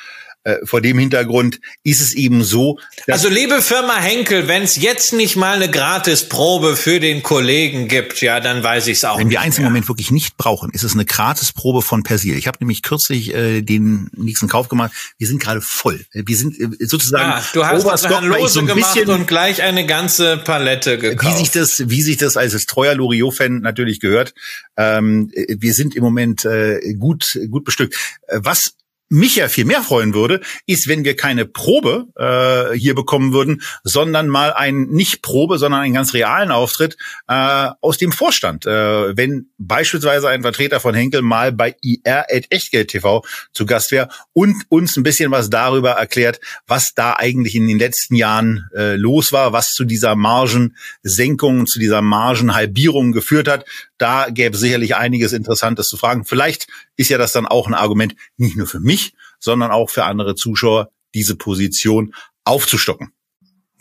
äh, vor dem Hintergrund ist es eben so. Also liebe Firma Henkel, wenn es jetzt nicht mal eine Gratisprobe für den Kollegen gibt, ja, dann weiß ich es auch. Wenn wir eins im Moment wirklich nicht brauchen, ist es eine Gratisprobe von Persil. Ich habe nämlich kürzlich äh, den nächsten Kauf gemacht. Wir sind gerade voll. Wir sind äh, sozusagen. Ah, du hast was Lose so ein gemacht und gleich eine ganze Palette gekauft. Wie sich das, wie sich das als treuer Loriot-Fan natürlich gehört. Ähm, wir sind im Moment äh, gut, gut bestückt. Äh, was mich ja viel mehr freuen würde, ist, wenn wir keine Probe äh, hier bekommen würden, sondern mal ein nicht Probe, sondern einen ganz realen Auftritt äh, aus dem Vorstand. Äh, wenn beispielsweise ein Vertreter von Henkel mal bei IR Echtgeld TV zu Gast wäre und uns ein bisschen was darüber erklärt, was da eigentlich in den letzten Jahren äh, los war, was zu dieser Margensenkung, zu dieser Margenhalbierung geführt hat, da gäbe sicherlich einiges Interessantes zu fragen. Vielleicht ist ja das dann auch ein Argument, nicht nur für mich, sondern auch für andere Zuschauer, diese Position aufzustocken.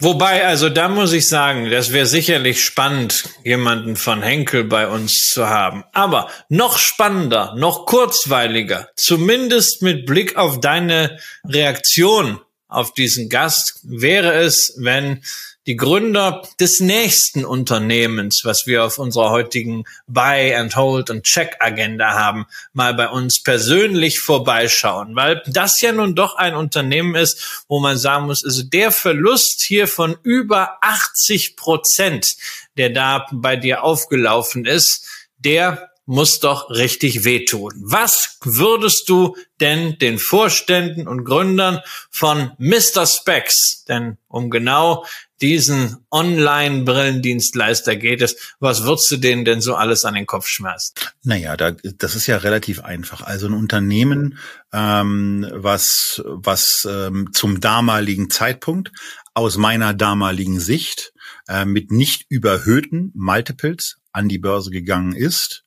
Wobei, also da muss ich sagen, das wäre sicherlich spannend, jemanden von Henkel bei uns zu haben. Aber noch spannender, noch kurzweiliger, zumindest mit Blick auf deine Reaktion auf diesen Gast, wäre es, wenn die Gründer des nächsten Unternehmens, was wir auf unserer heutigen Buy and Hold und Check Agenda haben, mal bei uns persönlich vorbeischauen, weil das ja nun doch ein Unternehmen ist, wo man sagen muss, also der Verlust hier von über 80 Prozent, der da bei dir aufgelaufen ist, der muss doch richtig wehtun. Was würdest du denn den Vorständen und Gründern von Mr. Specs, denn um genau diesen Online-Brillendienstleister geht es, was würdest du denen denn so alles an den Kopf schmeißen? Naja, da, das ist ja relativ einfach. Also ein Unternehmen, ähm, was, was ähm, zum damaligen Zeitpunkt aus meiner damaligen Sicht äh, mit nicht überhöhten Multiples an die Börse gegangen ist,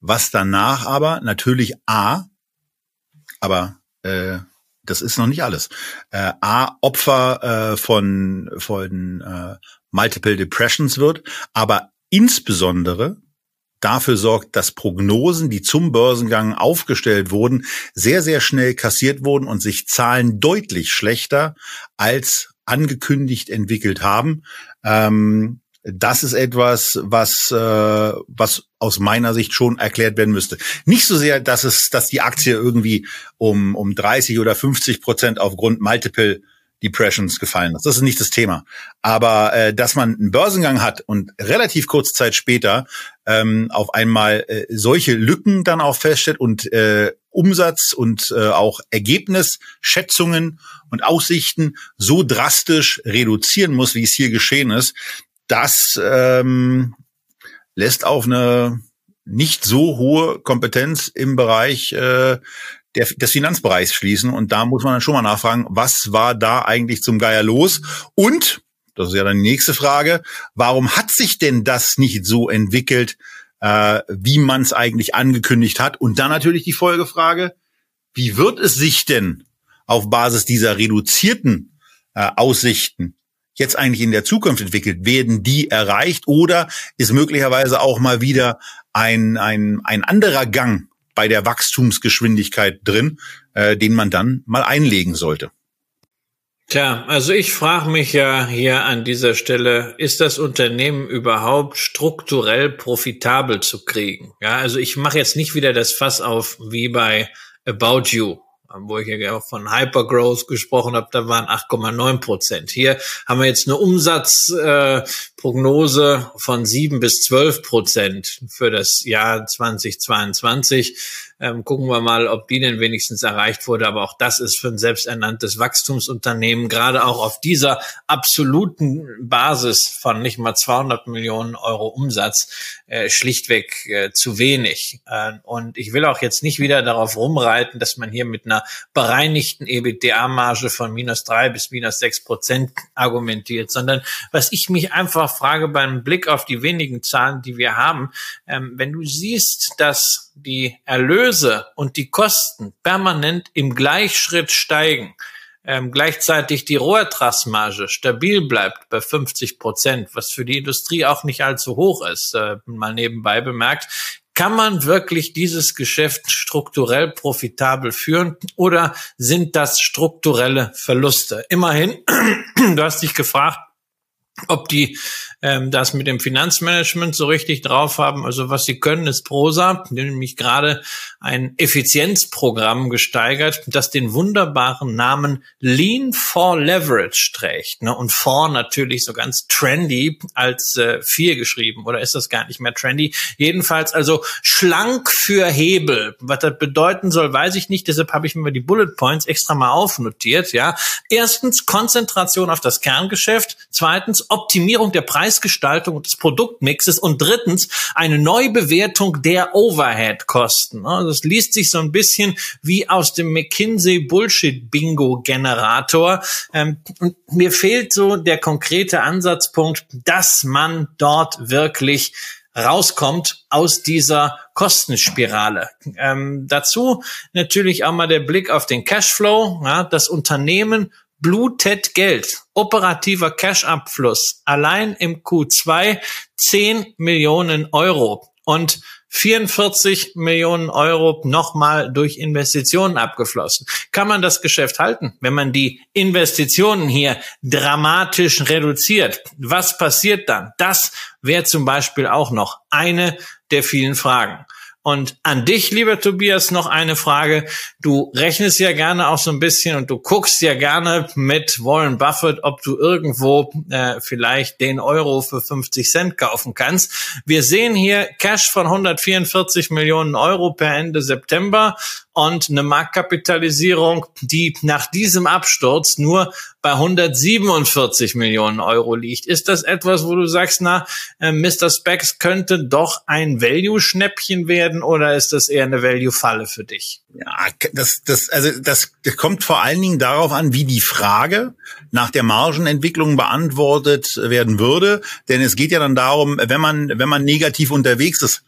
was danach aber natürlich A, aber äh, das ist noch nicht alles. Äh, A, Opfer äh, von, von äh, Multiple Depressions wird, aber insbesondere dafür sorgt, dass Prognosen, die zum Börsengang aufgestellt wurden, sehr, sehr schnell kassiert wurden und sich Zahlen deutlich schlechter als angekündigt entwickelt haben. Ähm, das ist etwas, was, äh, was aus meiner Sicht schon erklärt werden müsste. Nicht so sehr, dass es, dass die Aktie irgendwie um, um 30 oder 50 Prozent aufgrund Multiple Depressions gefallen ist. Das ist nicht das Thema. Aber äh, dass man einen Börsengang hat und relativ kurze Zeit später ähm, auf einmal äh, solche Lücken dann auch feststellt und äh, Umsatz und äh, auch Ergebnisschätzungen und Aussichten so drastisch reduzieren muss, wie es hier geschehen ist, das ähm, lässt auf eine nicht so hohe Kompetenz im Bereich äh, der, des Finanzbereichs schließen. Und da muss man dann schon mal nachfragen, was war da eigentlich zum Geier los? Und, das ist ja dann die nächste Frage, warum hat sich denn das nicht so entwickelt, äh, wie man es eigentlich angekündigt hat? Und dann natürlich die Folgefrage, wie wird es sich denn auf Basis dieser reduzierten äh, Aussichten jetzt eigentlich in der Zukunft entwickelt? Werden die erreicht oder ist möglicherweise auch mal wieder ein, ein, ein anderer Gang bei der Wachstumsgeschwindigkeit drin, äh, den man dann mal einlegen sollte? Tja, also ich frage mich ja hier an dieser Stelle, ist das Unternehmen überhaupt strukturell profitabel zu kriegen? Ja, also ich mache jetzt nicht wieder das Fass auf wie bei About You wo ich ja von Hypergrowth gesprochen habe, da waren 8,9 Prozent. Hier haben wir jetzt eine Umsatzprognose äh, von 7 bis 12 Prozent für das Jahr 2022. Ähm, gucken wir mal, ob die denn wenigstens erreicht wurde. Aber auch das ist für ein selbsternanntes Wachstumsunternehmen, gerade auch auf dieser absoluten Basis von nicht mal 200 Millionen Euro Umsatz, äh, schlichtweg äh, zu wenig. Äh, und ich will auch jetzt nicht wieder darauf rumreiten, dass man hier mit einer bereinigten EBITDA-Marge von minus drei bis minus sechs Prozent argumentiert, sondern was ich mich einfach frage beim Blick auf die wenigen Zahlen, die wir haben, ähm, wenn du siehst, dass die Erlöse und die Kosten permanent im Gleichschritt steigen, ähm, gleichzeitig die Rohertragsmarge stabil bleibt bei 50 Prozent, was für die Industrie auch nicht allzu hoch ist, äh, mal nebenbei bemerkt, kann man wirklich dieses Geschäft strukturell profitabel führen oder sind das strukturelle Verluste? Immerhin, <clears throat> du hast dich gefragt, ob die ähm, das mit dem Finanzmanagement so richtig drauf haben. Also was sie können, ist Prosa, nämlich gerade ein Effizienzprogramm gesteigert, das den wunderbaren Namen Lean for Leverage trägt. Ne? Und for natürlich so ganz trendy als äh, vier geschrieben. Oder ist das gar nicht mehr trendy? Jedenfalls also schlank für Hebel. Was das bedeuten soll, weiß ich nicht. Deshalb habe ich mir die Bullet Points extra mal aufnotiert. Ja, Erstens Konzentration auf das Kerngeschäft. Zweitens Optimierung der Preisgestaltung des Produktmixes und drittens eine Neubewertung der Overhead-Kosten. Das liest sich so ein bisschen wie aus dem McKinsey Bullshit-Bingo-Generator. Ähm, und mir fehlt so der konkrete Ansatzpunkt, dass man dort wirklich rauskommt aus dieser Kostenspirale. Ähm, dazu natürlich auch mal der Blick auf den Cashflow. Ja, das Unternehmen blutet Geld. Operativer Cash-Abfluss allein im Q2 10 Millionen Euro. Und 44 Millionen Euro nochmal durch Investitionen abgeflossen. Kann man das Geschäft halten, wenn man die Investitionen hier dramatisch reduziert? Was passiert dann? Das wäre zum Beispiel auch noch eine der vielen Fragen. Und an dich, lieber Tobias, noch eine Frage. Du rechnest ja gerne auch so ein bisschen und du guckst ja gerne mit Warren Buffett, ob du irgendwo äh, vielleicht den Euro für 50 Cent kaufen kannst. Wir sehen hier Cash von 144 Millionen Euro per Ende September und eine Marktkapitalisierung, die nach diesem Absturz nur bei 147 Millionen Euro liegt. Ist das etwas, wo du sagst, na, äh, Mr. Specs könnte doch ein Value-Schnäppchen werden oder ist das eher eine Value-Falle für dich? Ja, das, das, also das, kommt vor allen Dingen darauf an, wie die Frage nach der Margenentwicklung beantwortet werden würde. Denn es geht ja dann darum, wenn man, wenn man negativ unterwegs ist,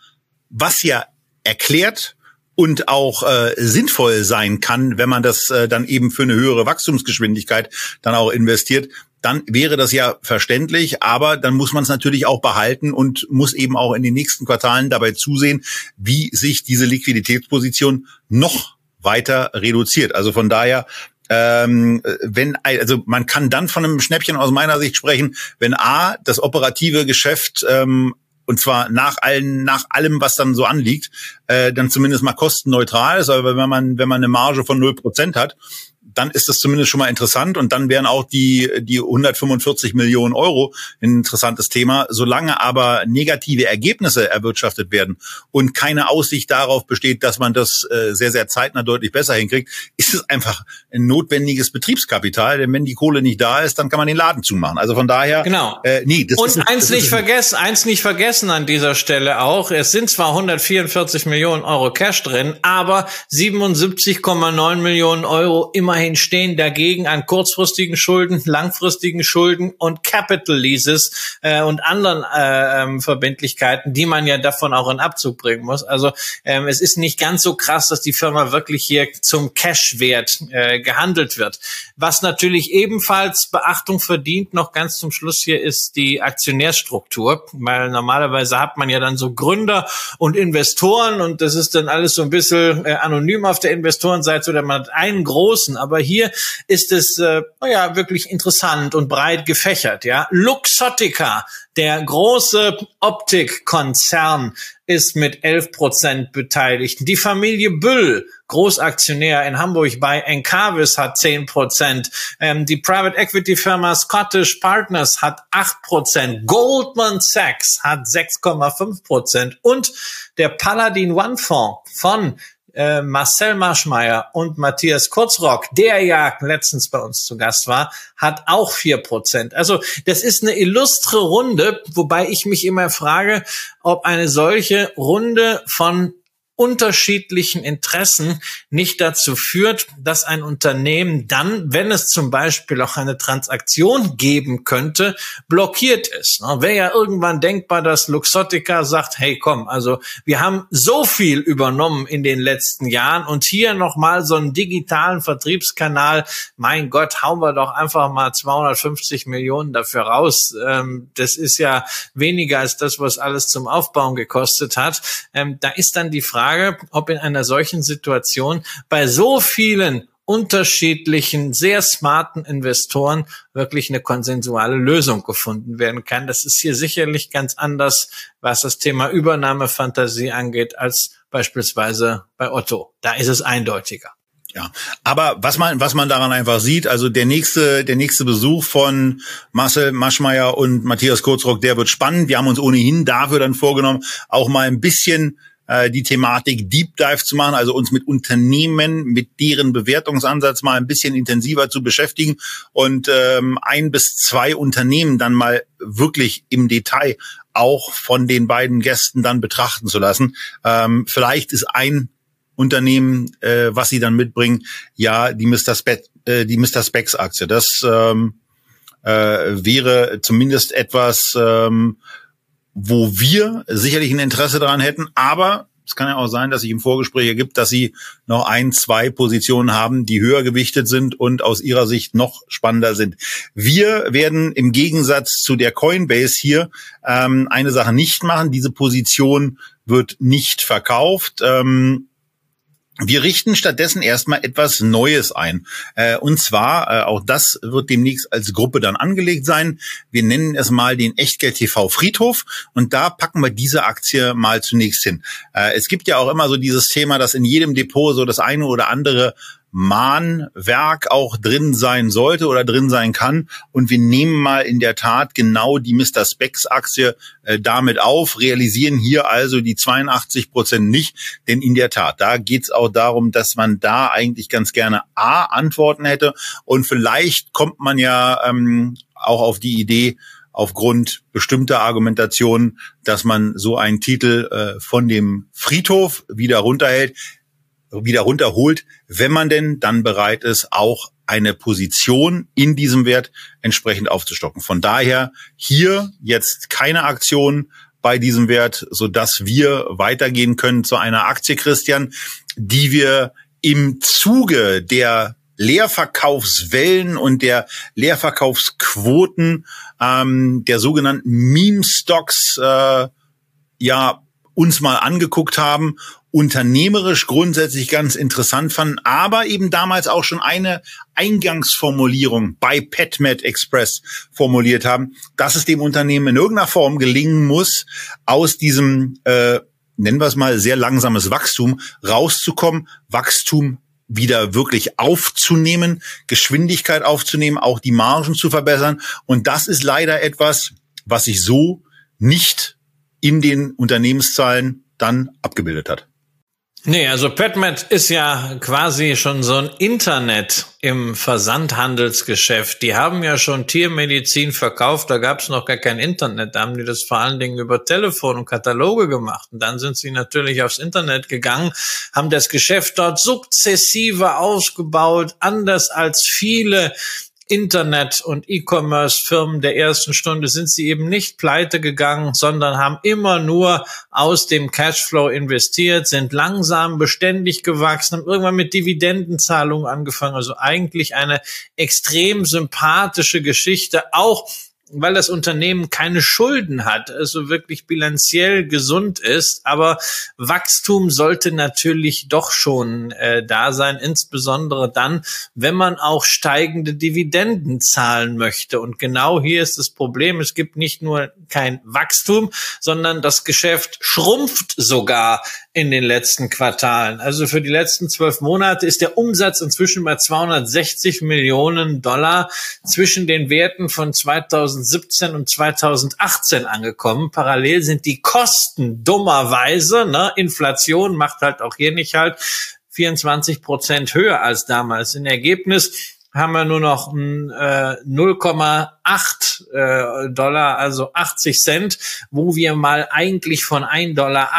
was ja erklärt und auch äh, sinnvoll sein kann, wenn man das äh, dann eben für eine höhere Wachstumsgeschwindigkeit dann auch investiert, dann wäre das ja verständlich, aber dann muss man es natürlich auch behalten und muss eben auch in den nächsten Quartalen dabei zusehen, wie sich diese Liquiditätsposition noch weiter reduziert. Also von daher ähm, wenn also man kann dann von einem Schnäppchen aus meiner Sicht sprechen, wenn a das operative Geschäft ähm, und zwar nach allen, nach allem, was dann so anliegt, äh, dann zumindest mal kostenneutral ist. Aber wenn man, wenn man eine Marge von null Prozent hat, dann ist das zumindest schon mal interessant und dann wären auch die, die 145 Millionen Euro ein interessantes Thema. Solange aber negative Ergebnisse erwirtschaftet werden und keine Aussicht darauf besteht, dass man das äh, sehr, sehr zeitnah deutlich besser hinkriegt, ist es einfach ein notwendiges Betriebskapital. Denn wenn die Kohle nicht da ist, dann kann man den Laden zumachen. Also von daher, genau. Äh, nee, das und ist, eins das nicht vergessen, eins nicht vergessen an dieser Stelle auch. Es sind zwar 144 Millionen Euro Cash drin, aber 77,9 Millionen Euro immerhin Immerhin stehen dagegen an kurzfristigen Schulden, langfristigen Schulden und Capital Leases äh, und anderen äh, ähm, Verbindlichkeiten, die man ja davon auch in Abzug bringen muss. Also ähm, es ist nicht ganz so krass, dass die Firma wirklich hier zum Cashwert äh, gehandelt wird. Was natürlich ebenfalls Beachtung verdient, noch ganz zum Schluss hier, ist die Aktionärstruktur, weil normalerweise hat man ja dann so Gründer und Investoren und das ist dann alles so ein bisschen äh, anonym auf der Investorenseite oder man hat einen großen, aber hier ist es, äh, naja, wirklich interessant und breit gefächert, ja. Luxottica, der große Optikkonzern, ist mit 11 Prozent beteiligt. Die Familie Büll, Großaktionär in Hamburg bei Encarvis hat 10 Prozent. Ähm, die Private Equity Firma Scottish Partners hat 8 Prozent. Goldman Sachs hat 6,5 Prozent. Und der Paladin One Fonds von äh, Marcel Marschmeier und Matthias Kurzrock, der ja letztens bei uns zu Gast war, hat auch vier Prozent. Also das ist eine illustre Runde, wobei ich mich immer frage, ob eine solche Runde von unterschiedlichen Interessen nicht dazu führt, dass ein Unternehmen dann, wenn es zum Beispiel auch eine Transaktion geben könnte, blockiert ist. Wäre ja irgendwann denkbar, dass Luxottica sagt, hey komm, also wir haben so viel übernommen in den letzten Jahren und hier nochmal so einen digitalen Vertriebskanal, mein Gott, hauen wir doch einfach mal 250 Millionen dafür raus. Ähm, das ist ja weniger als das, was alles zum Aufbauen gekostet hat. Ähm, da ist dann die Frage, Frage, ob in einer solchen Situation bei so vielen unterschiedlichen, sehr smarten Investoren wirklich eine konsensuale Lösung gefunden werden kann. Das ist hier sicherlich ganz anders, was das Thema Übernahmefantasie angeht, als beispielsweise bei Otto. Da ist es eindeutiger. Ja, aber was man was man daran einfach sieht, also der nächste der nächste Besuch von Marcel Maschmeyer und Matthias Kurzrock, der wird spannend. Wir haben uns ohnehin dafür dann vorgenommen, auch mal ein bisschen äh, die Thematik Deep Dive zu machen, also uns mit Unternehmen, mit deren Bewertungsansatz mal ein bisschen intensiver zu beschäftigen und ähm, ein bis zwei Unternehmen dann mal wirklich im Detail auch von den beiden Gästen dann betrachten zu lassen. Ähm, vielleicht ist ein Unternehmen, äh, was sie dann mitbringen, ja die Mr. Spe äh, die Mr. Specs Aktie. Das ähm, äh, wäre zumindest etwas, ähm, wo wir sicherlich ein Interesse daran hätten, aber Es kann ja auch sein, dass sich im Vorgespräch ergibt, dass Sie noch ein, zwei Positionen haben, die höher gewichtet sind und aus Ihrer Sicht noch spannender sind. Wir werden im Gegensatz zu der Coinbase hier ähm, eine Sache nicht machen. Diese Position wird nicht verkauft. Ähm, wir richten stattdessen erstmal etwas Neues ein. Äh, und zwar, äh, auch das wird demnächst als Gruppe dann angelegt sein. Wir nennen es mal den Echtgeld TV Friedhof und da packen wir diese Aktie mal zunächst hin. Äh, es gibt ja auch immer so dieses Thema, dass in jedem Depot so das eine oder andere Mahnwerk auch drin sein sollte oder drin sein kann. Und wir nehmen mal in der Tat genau die Mr. Specs Aktie äh, damit auf, realisieren hier also die 82 Prozent nicht. Denn in der Tat, da geht es auch darum, dass man da eigentlich ganz gerne A Antworten hätte. Und vielleicht kommt man ja ähm, auch auf die Idee, aufgrund bestimmter Argumentationen, dass man so einen Titel äh, von dem Friedhof wieder runterhält wieder runterholt, wenn man denn dann bereit ist, auch eine Position in diesem Wert entsprechend aufzustocken. Von daher hier jetzt keine Aktion bei diesem Wert, so dass wir weitergehen können zu einer Aktie, Christian, die wir im Zuge der Leerverkaufswellen und der Leerverkaufsquoten ähm, der sogenannten Meme-Stocks äh, ja uns mal angeguckt haben unternehmerisch grundsätzlich ganz interessant fanden, aber eben damals auch schon eine Eingangsformulierung bei PetMed Express formuliert haben, dass es dem Unternehmen in irgendeiner Form gelingen muss, aus diesem, äh, nennen wir es mal, sehr langsames Wachstum rauszukommen, Wachstum wieder wirklich aufzunehmen, Geschwindigkeit aufzunehmen, auch die Margen zu verbessern. Und das ist leider etwas, was sich so nicht in den Unternehmenszahlen dann abgebildet hat. Nee, also PetMed ist ja quasi schon so ein Internet im Versandhandelsgeschäft. Die haben ja schon Tiermedizin verkauft, da gab es noch gar kein Internet. Da haben die das vor allen Dingen über Telefon und Kataloge gemacht. Und dann sind sie natürlich aufs Internet gegangen, haben das Geschäft dort sukzessive ausgebaut, anders als viele Internet- und E-Commerce-Firmen der ersten Stunde sind sie eben nicht pleite gegangen, sondern haben immer nur aus dem Cashflow investiert, sind langsam beständig gewachsen, haben irgendwann mit Dividendenzahlungen angefangen. Also eigentlich eine extrem sympathische Geschichte, auch weil das Unternehmen keine Schulden hat, also wirklich bilanziell gesund ist. Aber Wachstum sollte natürlich doch schon äh, da sein, insbesondere dann, wenn man auch steigende Dividenden zahlen möchte. Und genau hier ist das Problem. Es gibt nicht nur kein Wachstum, sondern das Geschäft schrumpft sogar in den letzten Quartalen. Also für die letzten zwölf Monate ist der Umsatz inzwischen bei 260 Millionen Dollar zwischen den Werten von 2017 und 2018 angekommen. Parallel sind die Kosten dummerweise, ne, Inflation macht halt auch hier nicht halt 24 Prozent höher als damals. Im Ergebnis haben wir nur noch äh, 0,8 äh, Dollar, also 80 Cent, wo wir mal eigentlich von 1,80 Dollar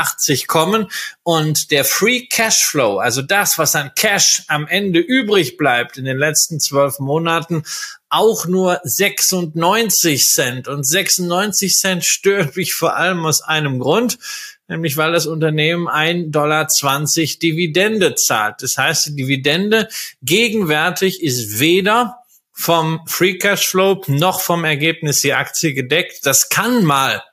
kommen. Und der Free Cashflow, also das, was an Cash am Ende übrig bleibt in den letzten zwölf Monaten, auch nur 96 Cent. Und 96 Cent stört mich vor allem aus einem Grund nämlich weil das Unternehmen 1,20 Dollar Dividende zahlt. Das heißt, die Dividende gegenwärtig ist weder vom Free Cash Flow noch vom Ergebnis die Aktie gedeckt. Das kann mal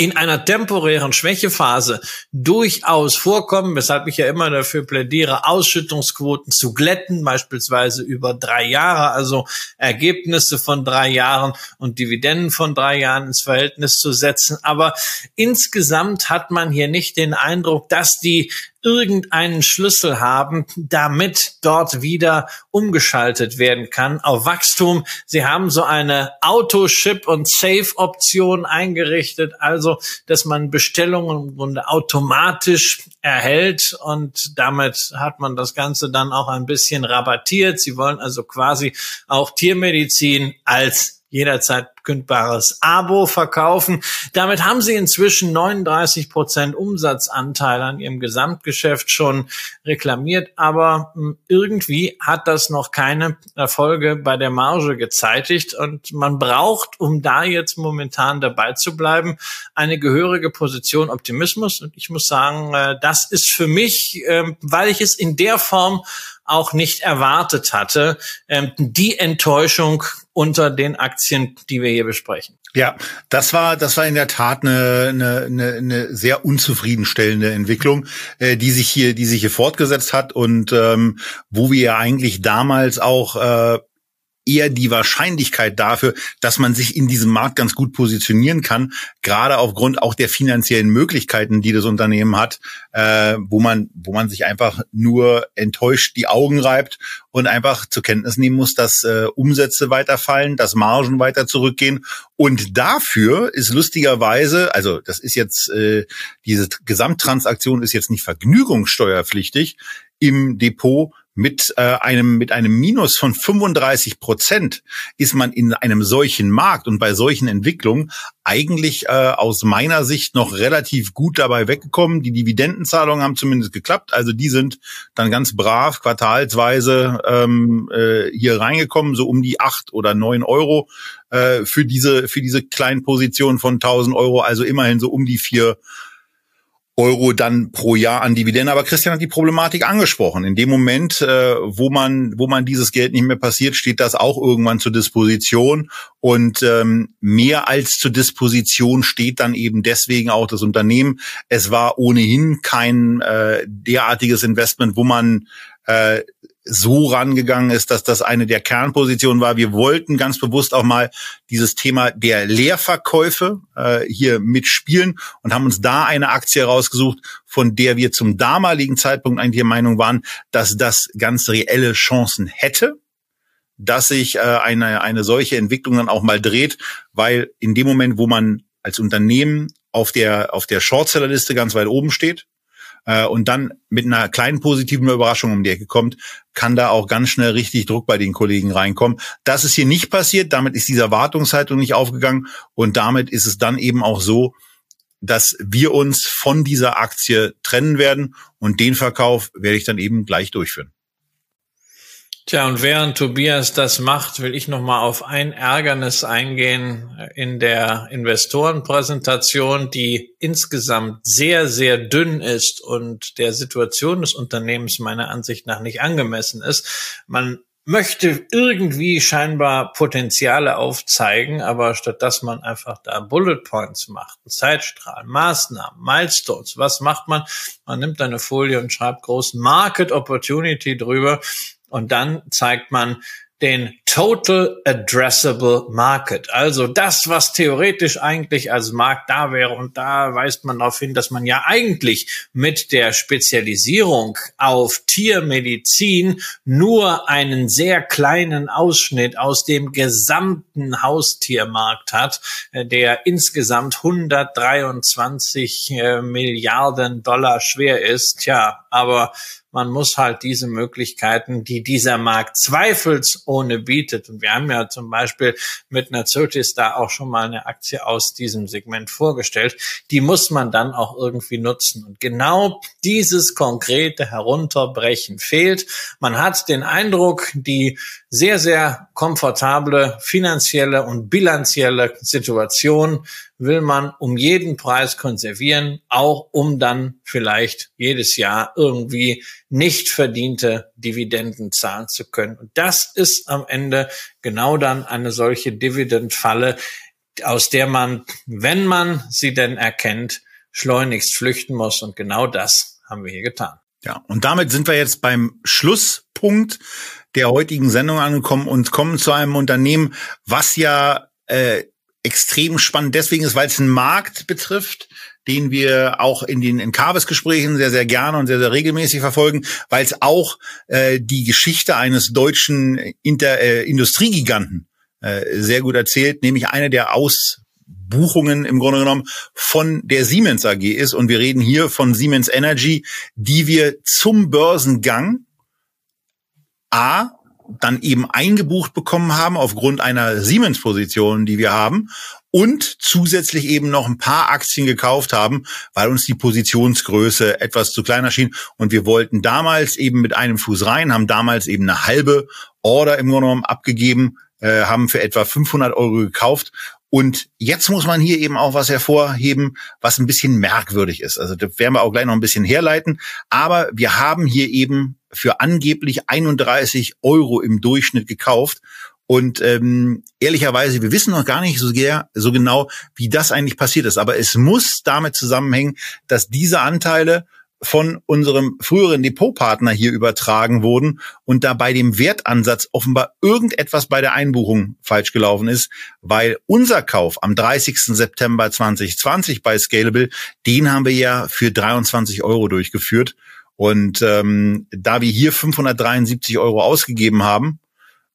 in einer temporären Schwächephase durchaus vorkommen, weshalb ich ja immer dafür plädiere, Ausschüttungsquoten zu glätten, beispielsweise über drei Jahre, also Ergebnisse von drei Jahren und Dividenden von drei Jahren ins Verhältnis zu setzen. Aber insgesamt hat man hier nicht den Eindruck, dass die irgendeinen Schlüssel haben, damit dort wieder umgeschaltet werden kann auf Wachstum. Sie haben so eine Auto-Ship- und Safe-Option eingerichtet, also dass man Bestellungen im Grunde automatisch erhält und damit hat man das Ganze dann auch ein bisschen rabattiert. Sie wollen also quasi auch Tiermedizin als jederzeit unkündbares Abo verkaufen. Damit haben sie inzwischen 39 Prozent Umsatzanteil an ihrem Gesamtgeschäft schon reklamiert, aber hm, irgendwie hat das noch keine Erfolge bei der Marge gezeitigt. Und man braucht, um da jetzt momentan dabei zu bleiben, eine gehörige Position Optimismus. Und ich muss sagen, äh, das ist für mich, ähm, weil ich es in der Form auch nicht erwartet hatte, ähm, die Enttäuschung unter den Aktien, die wir hier besprechen. Ja, das war das war in der Tat eine, eine, eine, eine sehr unzufriedenstellende Entwicklung, äh, die sich hier die sich hier fortgesetzt hat und ähm, wo wir ja eigentlich damals auch äh, eher die Wahrscheinlichkeit dafür, dass man sich in diesem Markt ganz gut positionieren kann, gerade aufgrund auch der finanziellen Möglichkeiten, die das Unternehmen hat, äh, wo man, wo man sich einfach nur enttäuscht die Augen reibt und einfach zur Kenntnis nehmen muss, dass äh, Umsätze weiterfallen, dass Margen weiter zurückgehen. Und dafür ist lustigerweise, also das ist jetzt, äh, diese Gesamttransaktion ist jetzt nicht vergnügungssteuerpflichtig im Depot, mit äh, einem mit einem Minus von 35 Prozent ist man in einem solchen Markt und bei solchen Entwicklungen eigentlich äh, aus meiner Sicht noch relativ gut dabei weggekommen. Die Dividendenzahlungen haben zumindest geklappt, also die sind dann ganz brav quartalsweise ähm, äh, hier reingekommen, so um die acht oder neun Euro äh, für diese für diese kleinen Positionen von 1000 Euro, also immerhin so um die vier Euro dann pro Jahr an Dividende. Aber Christian hat die Problematik angesprochen. In dem Moment, äh, wo man, wo man dieses Geld nicht mehr passiert, steht das auch irgendwann zur Disposition. Und ähm, mehr als zur Disposition steht dann eben deswegen auch das Unternehmen. Es war ohnehin kein äh, derartiges Investment, wo man äh, so rangegangen ist, dass das eine der Kernpositionen war. Wir wollten ganz bewusst auch mal dieses Thema der Leerverkäufe äh, hier mitspielen und haben uns da eine Aktie rausgesucht, von der wir zum damaligen Zeitpunkt eigentlich der Meinung waren, dass das ganz reelle Chancen hätte dass sich äh, eine, eine solche Entwicklung dann auch mal dreht, weil in dem Moment, wo man als Unternehmen auf der, auf der Shortsellerliste ganz weit oben steht, äh, und dann mit einer kleinen positiven Überraschung um die Ecke kommt, kann da auch ganz schnell richtig Druck bei den Kollegen reinkommen. Das ist hier nicht passiert, damit ist diese Erwartungshaltung nicht aufgegangen und damit ist es dann eben auch so, dass wir uns von dieser Aktie trennen werden und den Verkauf werde ich dann eben gleich durchführen. Tja, und während Tobias das macht, will ich noch mal auf ein Ärgernis eingehen in der Investorenpräsentation, die insgesamt sehr, sehr dünn ist und der Situation des Unternehmens meiner Ansicht nach nicht angemessen ist. Man möchte irgendwie scheinbar Potenziale aufzeigen, aber statt dass man einfach da Bullet Points macht, Zeitstrahl, Maßnahmen, Milestones, was macht man? Man nimmt eine Folie und schreibt groß Market Opportunity drüber und dann zeigt man den Total Addressable Market. Also das, was theoretisch eigentlich als Markt da wäre. Und da weist man darauf hin, dass man ja eigentlich mit der Spezialisierung auf Tiermedizin nur einen sehr kleinen Ausschnitt aus dem gesamten Haustiermarkt hat, äh, der insgesamt 123 äh, Milliarden Dollar schwer ist. Tja, aber man muss halt diese Möglichkeiten, die dieser Markt zweifelsohne bietet, und wir haben ja zum Beispiel mit Nazotis da auch schon mal eine Aktie aus diesem Segment vorgestellt, die muss man dann auch irgendwie nutzen. Und genau dieses konkrete Herunterbrechen fehlt. Man hat den Eindruck, die sehr, sehr komfortable finanzielle und bilanzielle Situation will man um jeden Preis konservieren, auch um dann vielleicht jedes Jahr irgendwie nicht verdiente Dividenden zahlen zu können. Und das ist am Ende genau dann eine solche Dividendfalle, aus der man, wenn man sie denn erkennt, schleunigst flüchten muss. Und genau das haben wir hier getan. Ja, und damit sind wir jetzt beim Schlusspunkt der heutigen Sendung angekommen und kommen zu einem Unternehmen, was ja äh, extrem spannend deswegen ist, weil es einen Markt betrifft, den wir auch in den in Carves-Gesprächen sehr, sehr gerne und sehr, sehr regelmäßig verfolgen, weil es auch äh, die Geschichte eines deutschen Inter, äh, Industriegiganten äh, sehr gut erzählt, nämlich eine der Ausbuchungen im Grunde genommen von der Siemens AG ist. Und wir reden hier von Siemens Energy, die wir zum Börsengang A dann eben eingebucht bekommen haben aufgrund einer Siemens-Position, die wir haben und zusätzlich eben noch ein paar Aktien gekauft haben, weil uns die Positionsgröße etwas zu klein erschien und wir wollten damals eben mit einem Fuß rein, haben damals eben eine halbe Order im Grunde genommen abgegeben, äh, haben für etwa 500 Euro gekauft und jetzt muss man hier eben auch was hervorheben, was ein bisschen merkwürdig ist. Also das werden wir auch gleich noch ein bisschen herleiten. Aber wir haben hier eben für angeblich 31 Euro im Durchschnitt gekauft. Und ähm, ehrlicherweise, wir wissen noch gar nicht so, sehr, so genau, wie das eigentlich passiert ist. Aber es muss damit zusammenhängen, dass diese Anteile von unserem früheren Depotpartner hier übertragen wurden und da bei dem Wertansatz offenbar irgendetwas bei der Einbuchung falsch gelaufen ist, weil unser Kauf am 30. September 2020 bei Scalable, den haben wir ja für 23 Euro durchgeführt. Und ähm, da wir hier 573 Euro ausgegeben haben,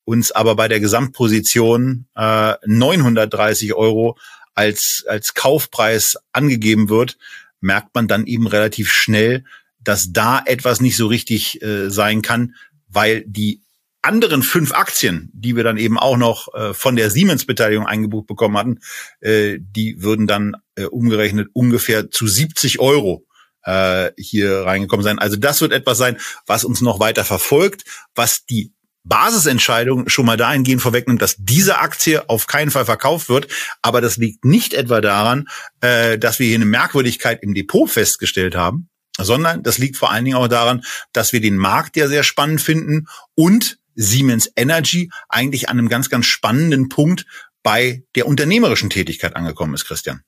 uns aber bei der Gesamtposition äh, 930 Euro als, als Kaufpreis angegeben wird, merkt man dann eben relativ schnell, dass da etwas nicht so richtig äh, sein kann, weil die anderen fünf Aktien, die wir dann eben auch noch äh, von der Siemens-Beteiligung eingebucht bekommen hatten, äh, die würden dann äh, umgerechnet ungefähr zu 70 Euro äh, hier reingekommen sein. Also das wird etwas sein, was uns noch weiter verfolgt, was die Basisentscheidung schon mal dahingehend vorwegnimmt, dass diese Aktie auf keinen Fall verkauft wird. Aber das liegt nicht etwa daran, äh, dass wir hier eine Merkwürdigkeit im Depot festgestellt haben, sondern das liegt vor allen Dingen auch daran, dass wir den Markt ja sehr spannend finden und Siemens Energy eigentlich an einem ganz, ganz spannenden Punkt bei der unternehmerischen Tätigkeit angekommen ist, Christian.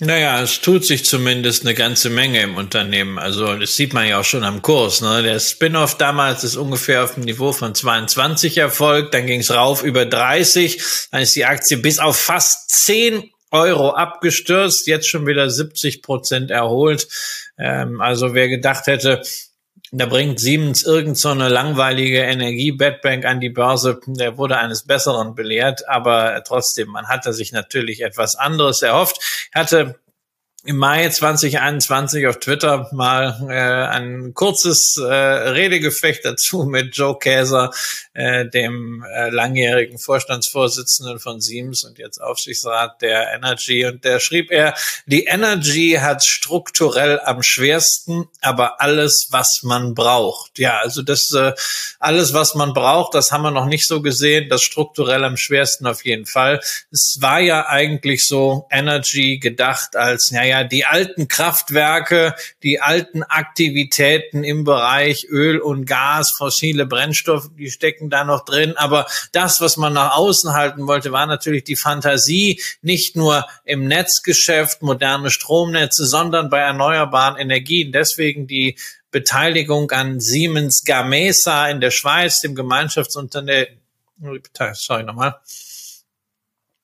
Naja, es tut sich zumindest eine ganze Menge im Unternehmen. Also das sieht man ja auch schon am Kurs. Ne? Der Spin-off damals ist ungefähr auf dem Niveau von 22 erfolgt, dann ging es rauf über 30, dann ist die Aktie bis auf fast 10 Euro abgestürzt, jetzt schon wieder 70 Prozent erholt. Ähm, also wer gedacht hätte, da bringt Siemens irgend so langweilige Energie-Bedbank an die Börse. Der wurde eines Besseren belehrt, aber trotzdem, man hatte sich natürlich etwas anderes erhofft. Hatte im Mai 2021 auf Twitter mal äh, ein kurzes äh, Redegefecht dazu <laughs> mit Joe Käser, äh, dem äh, langjährigen Vorstandsvorsitzenden von Siemens und jetzt Aufsichtsrat der Energy. Und der schrieb er, die Energy hat strukturell am schwersten, aber alles, was man braucht. Ja, also das äh, alles, was man braucht, das haben wir noch nicht so gesehen. Das strukturell am schwersten auf jeden Fall. Es war ja eigentlich so Energy gedacht als, naja, die alten Kraftwerke, die alten Aktivitäten im Bereich Öl und Gas, fossile Brennstoffe, die stecken da noch drin. Aber das, was man nach außen halten wollte, war natürlich die Fantasie, nicht nur im Netzgeschäft, moderne Stromnetze, sondern bei erneuerbaren Energien. Deswegen die Beteiligung an Siemens Gamesa in der Schweiz, dem Gemeinschaftsunternehmen, sorry nochmal,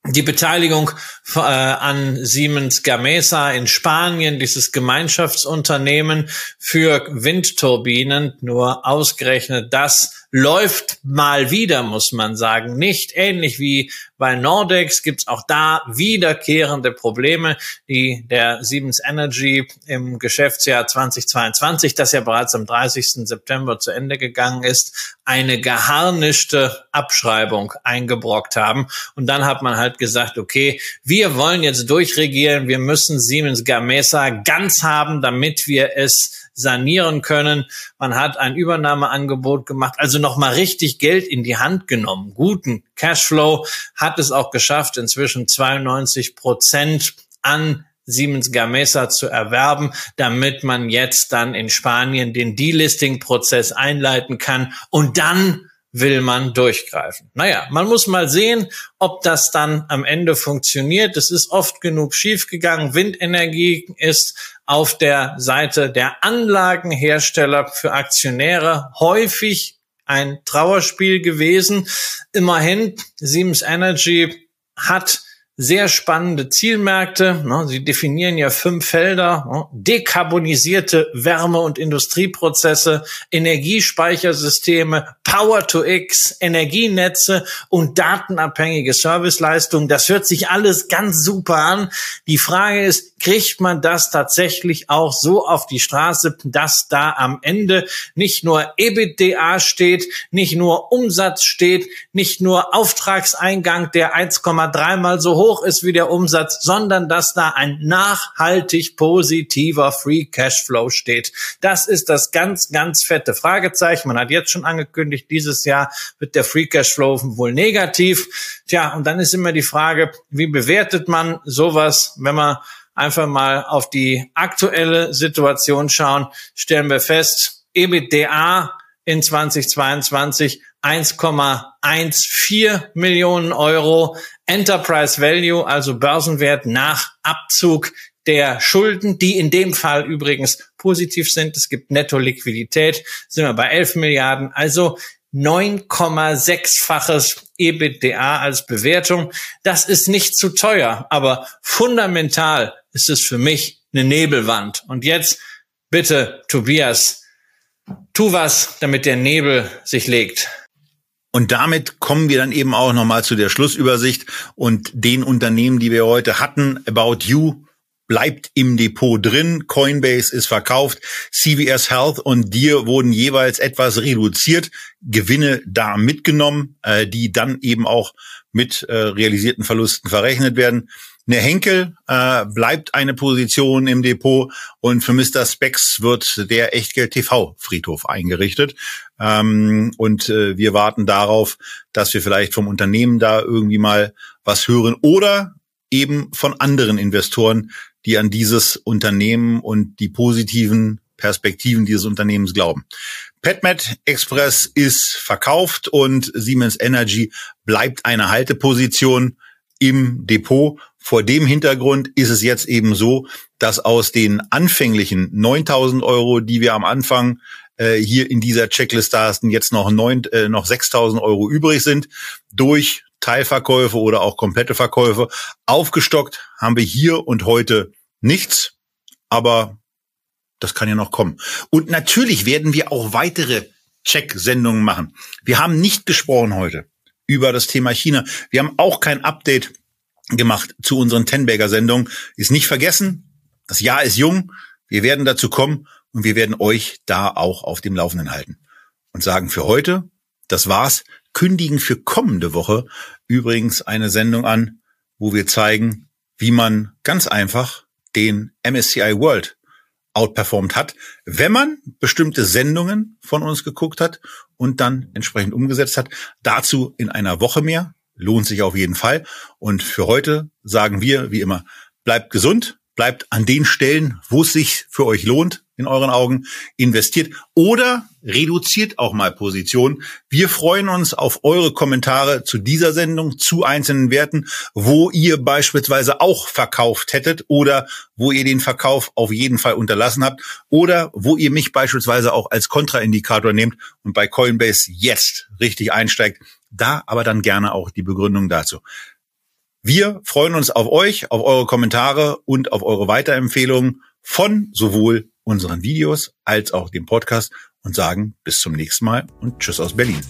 die Beteiligung äh, an Siemens Gamesa in Spanien, dieses Gemeinschaftsunternehmen für Windturbinen, nur ausgerechnet das läuft mal wieder, muss man sagen. Nicht ähnlich wie bei Nordex gibt's auch da wiederkehrende Probleme, die der Siemens Energy im Geschäftsjahr 2022, das ja bereits am 30. September zu Ende gegangen ist, eine geharnischte Abschreibung eingebrockt haben. Und dann hat man halt gesagt, okay, wir wollen jetzt durchregieren, wir müssen Siemens Gamesa ganz haben, damit wir es sanieren können. Man hat ein Übernahmeangebot gemacht, also nochmal richtig Geld in die Hand genommen. Guten Cashflow hat es auch geschafft, inzwischen 92 Prozent an Siemens Gamesa zu erwerben, damit man jetzt dann in Spanien den Delisting-Prozess einleiten kann und dann will man durchgreifen. Naja, man muss mal sehen, ob das dann am Ende funktioniert. Es ist oft genug schiefgegangen. Windenergie ist auf der Seite der Anlagenhersteller für Aktionäre häufig ein Trauerspiel gewesen. Immerhin, Siemens Energy hat sehr spannende Zielmärkte. Ne? Sie definieren ja fünf Felder. Ne? Dekarbonisierte Wärme- und Industrieprozesse, Energiespeichersysteme, Power-to-X, Energienetze und datenabhängige Serviceleistungen. Das hört sich alles ganz super an. Die Frage ist, kriegt man das tatsächlich auch so auf die Straße, dass da am Ende nicht nur EBITDA steht, nicht nur Umsatz steht, nicht nur Auftragseingang, der 1,3 mal so hoch ist wie der Umsatz, sondern dass da ein nachhaltig positiver Free Cashflow steht. Das ist das ganz, ganz fette Fragezeichen. Man hat jetzt schon angekündigt, dieses Jahr wird der Free Cashflow wohl negativ. Tja, und dann ist immer die Frage, wie bewertet man sowas, wenn man einfach mal auf die aktuelle Situation schauen, stellen wir fest, EBITDA in 2022 1,14 Millionen Euro, Enterprise Value, also Börsenwert nach Abzug der Schulden, die in dem Fall übrigens positiv sind. Es gibt Netto-Liquidität, sind wir bei 11 Milliarden. Also 9,6-faches EBITDA als Bewertung. Das ist nicht zu teuer, aber fundamental ist es für mich eine Nebelwand. Und jetzt bitte, Tobias, tu was, damit der Nebel sich legt. Und damit kommen wir dann eben auch nochmal zu der Schlussübersicht und den Unternehmen, die wir heute hatten. About You bleibt im Depot drin. Coinbase ist verkauft. CVS Health und Dir wurden jeweils etwas reduziert. Gewinne da mitgenommen, äh, die dann eben auch mit äh, realisierten Verlusten verrechnet werden. Eine Henkel äh, bleibt eine Position im Depot und für Mr. Spex wird der Echtgeld TV Friedhof eingerichtet. Ähm, und äh, wir warten darauf, dass wir vielleicht vom Unternehmen da irgendwie mal was hören oder eben von anderen Investoren, die an dieses Unternehmen und die positiven Perspektiven dieses Unternehmens glauben. PetMed Express ist verkauft und Siemens Energy bleibt eine Halteposition im Depot. Vor dem Hintergrund ist es jetzt eben so, dass aus den anfänglichen 9000 Euro, die wir am Anfang äh, hier in dieser Checkliste hatten, jetzt noch, äh, noch 6000 Euro übrig sind. Durch Teilverkäufe oder auch komplette Verkäufe. Aufgestockt haben wir hier und heute nichts, aber das kann ja noch kommen. Und natürlich werden wir auch weitere Check-Sendungen machen. Wir haben nicht gesprochen heute über das Thema China. Wir haben auch kein Update gemacht zu unseren Tenberger-Sendungen. Ist nicht vergessen, das Jahr ist jung. Wir werden dazu kommen und wir werden euch da auch auf dem Laufenden halten. Und sagen für heute, das war's kündigen für kommende Woche übrigens eine Sendung an, wo wir zeigen, wie man ganz einfach den MSCI World outperformed hat, wenn man bestimmte Sendungen von uns geguckt hat und dann entsprechend umgesetzt hat. Dazu in einer Woche mehr. Lohnt sich auf jeden Fall. Und für heute sagen wir, wie immer, bleibt gesund, bleibt an den Stellen, wo es sich für euch lohnt, in euren Augen, investiert oder reduziert auch mal Positionen. Wir freuen uns auf eure Kommentare zu dieser Sendung, zu einzelnen Werten, wo ihr beispielsweise auch verkauft hättet oder wo ihr den Verkauf auf jeden Fall unterlassen habt oder wo ihr mich beispielsweise auch als Kontraindikator nehmt und bei Coinbase jetzt richtig einsteigt. Da aber dann gerne auch die Begründung dazu. Wir freuen uns auf euch, auf eure Kommentare und auf eure Weiterempfehlungen von sowohl unseren Videos als auch dem Podcast und sagen bis zum nächsten Mal und Tschüss aus Berlin.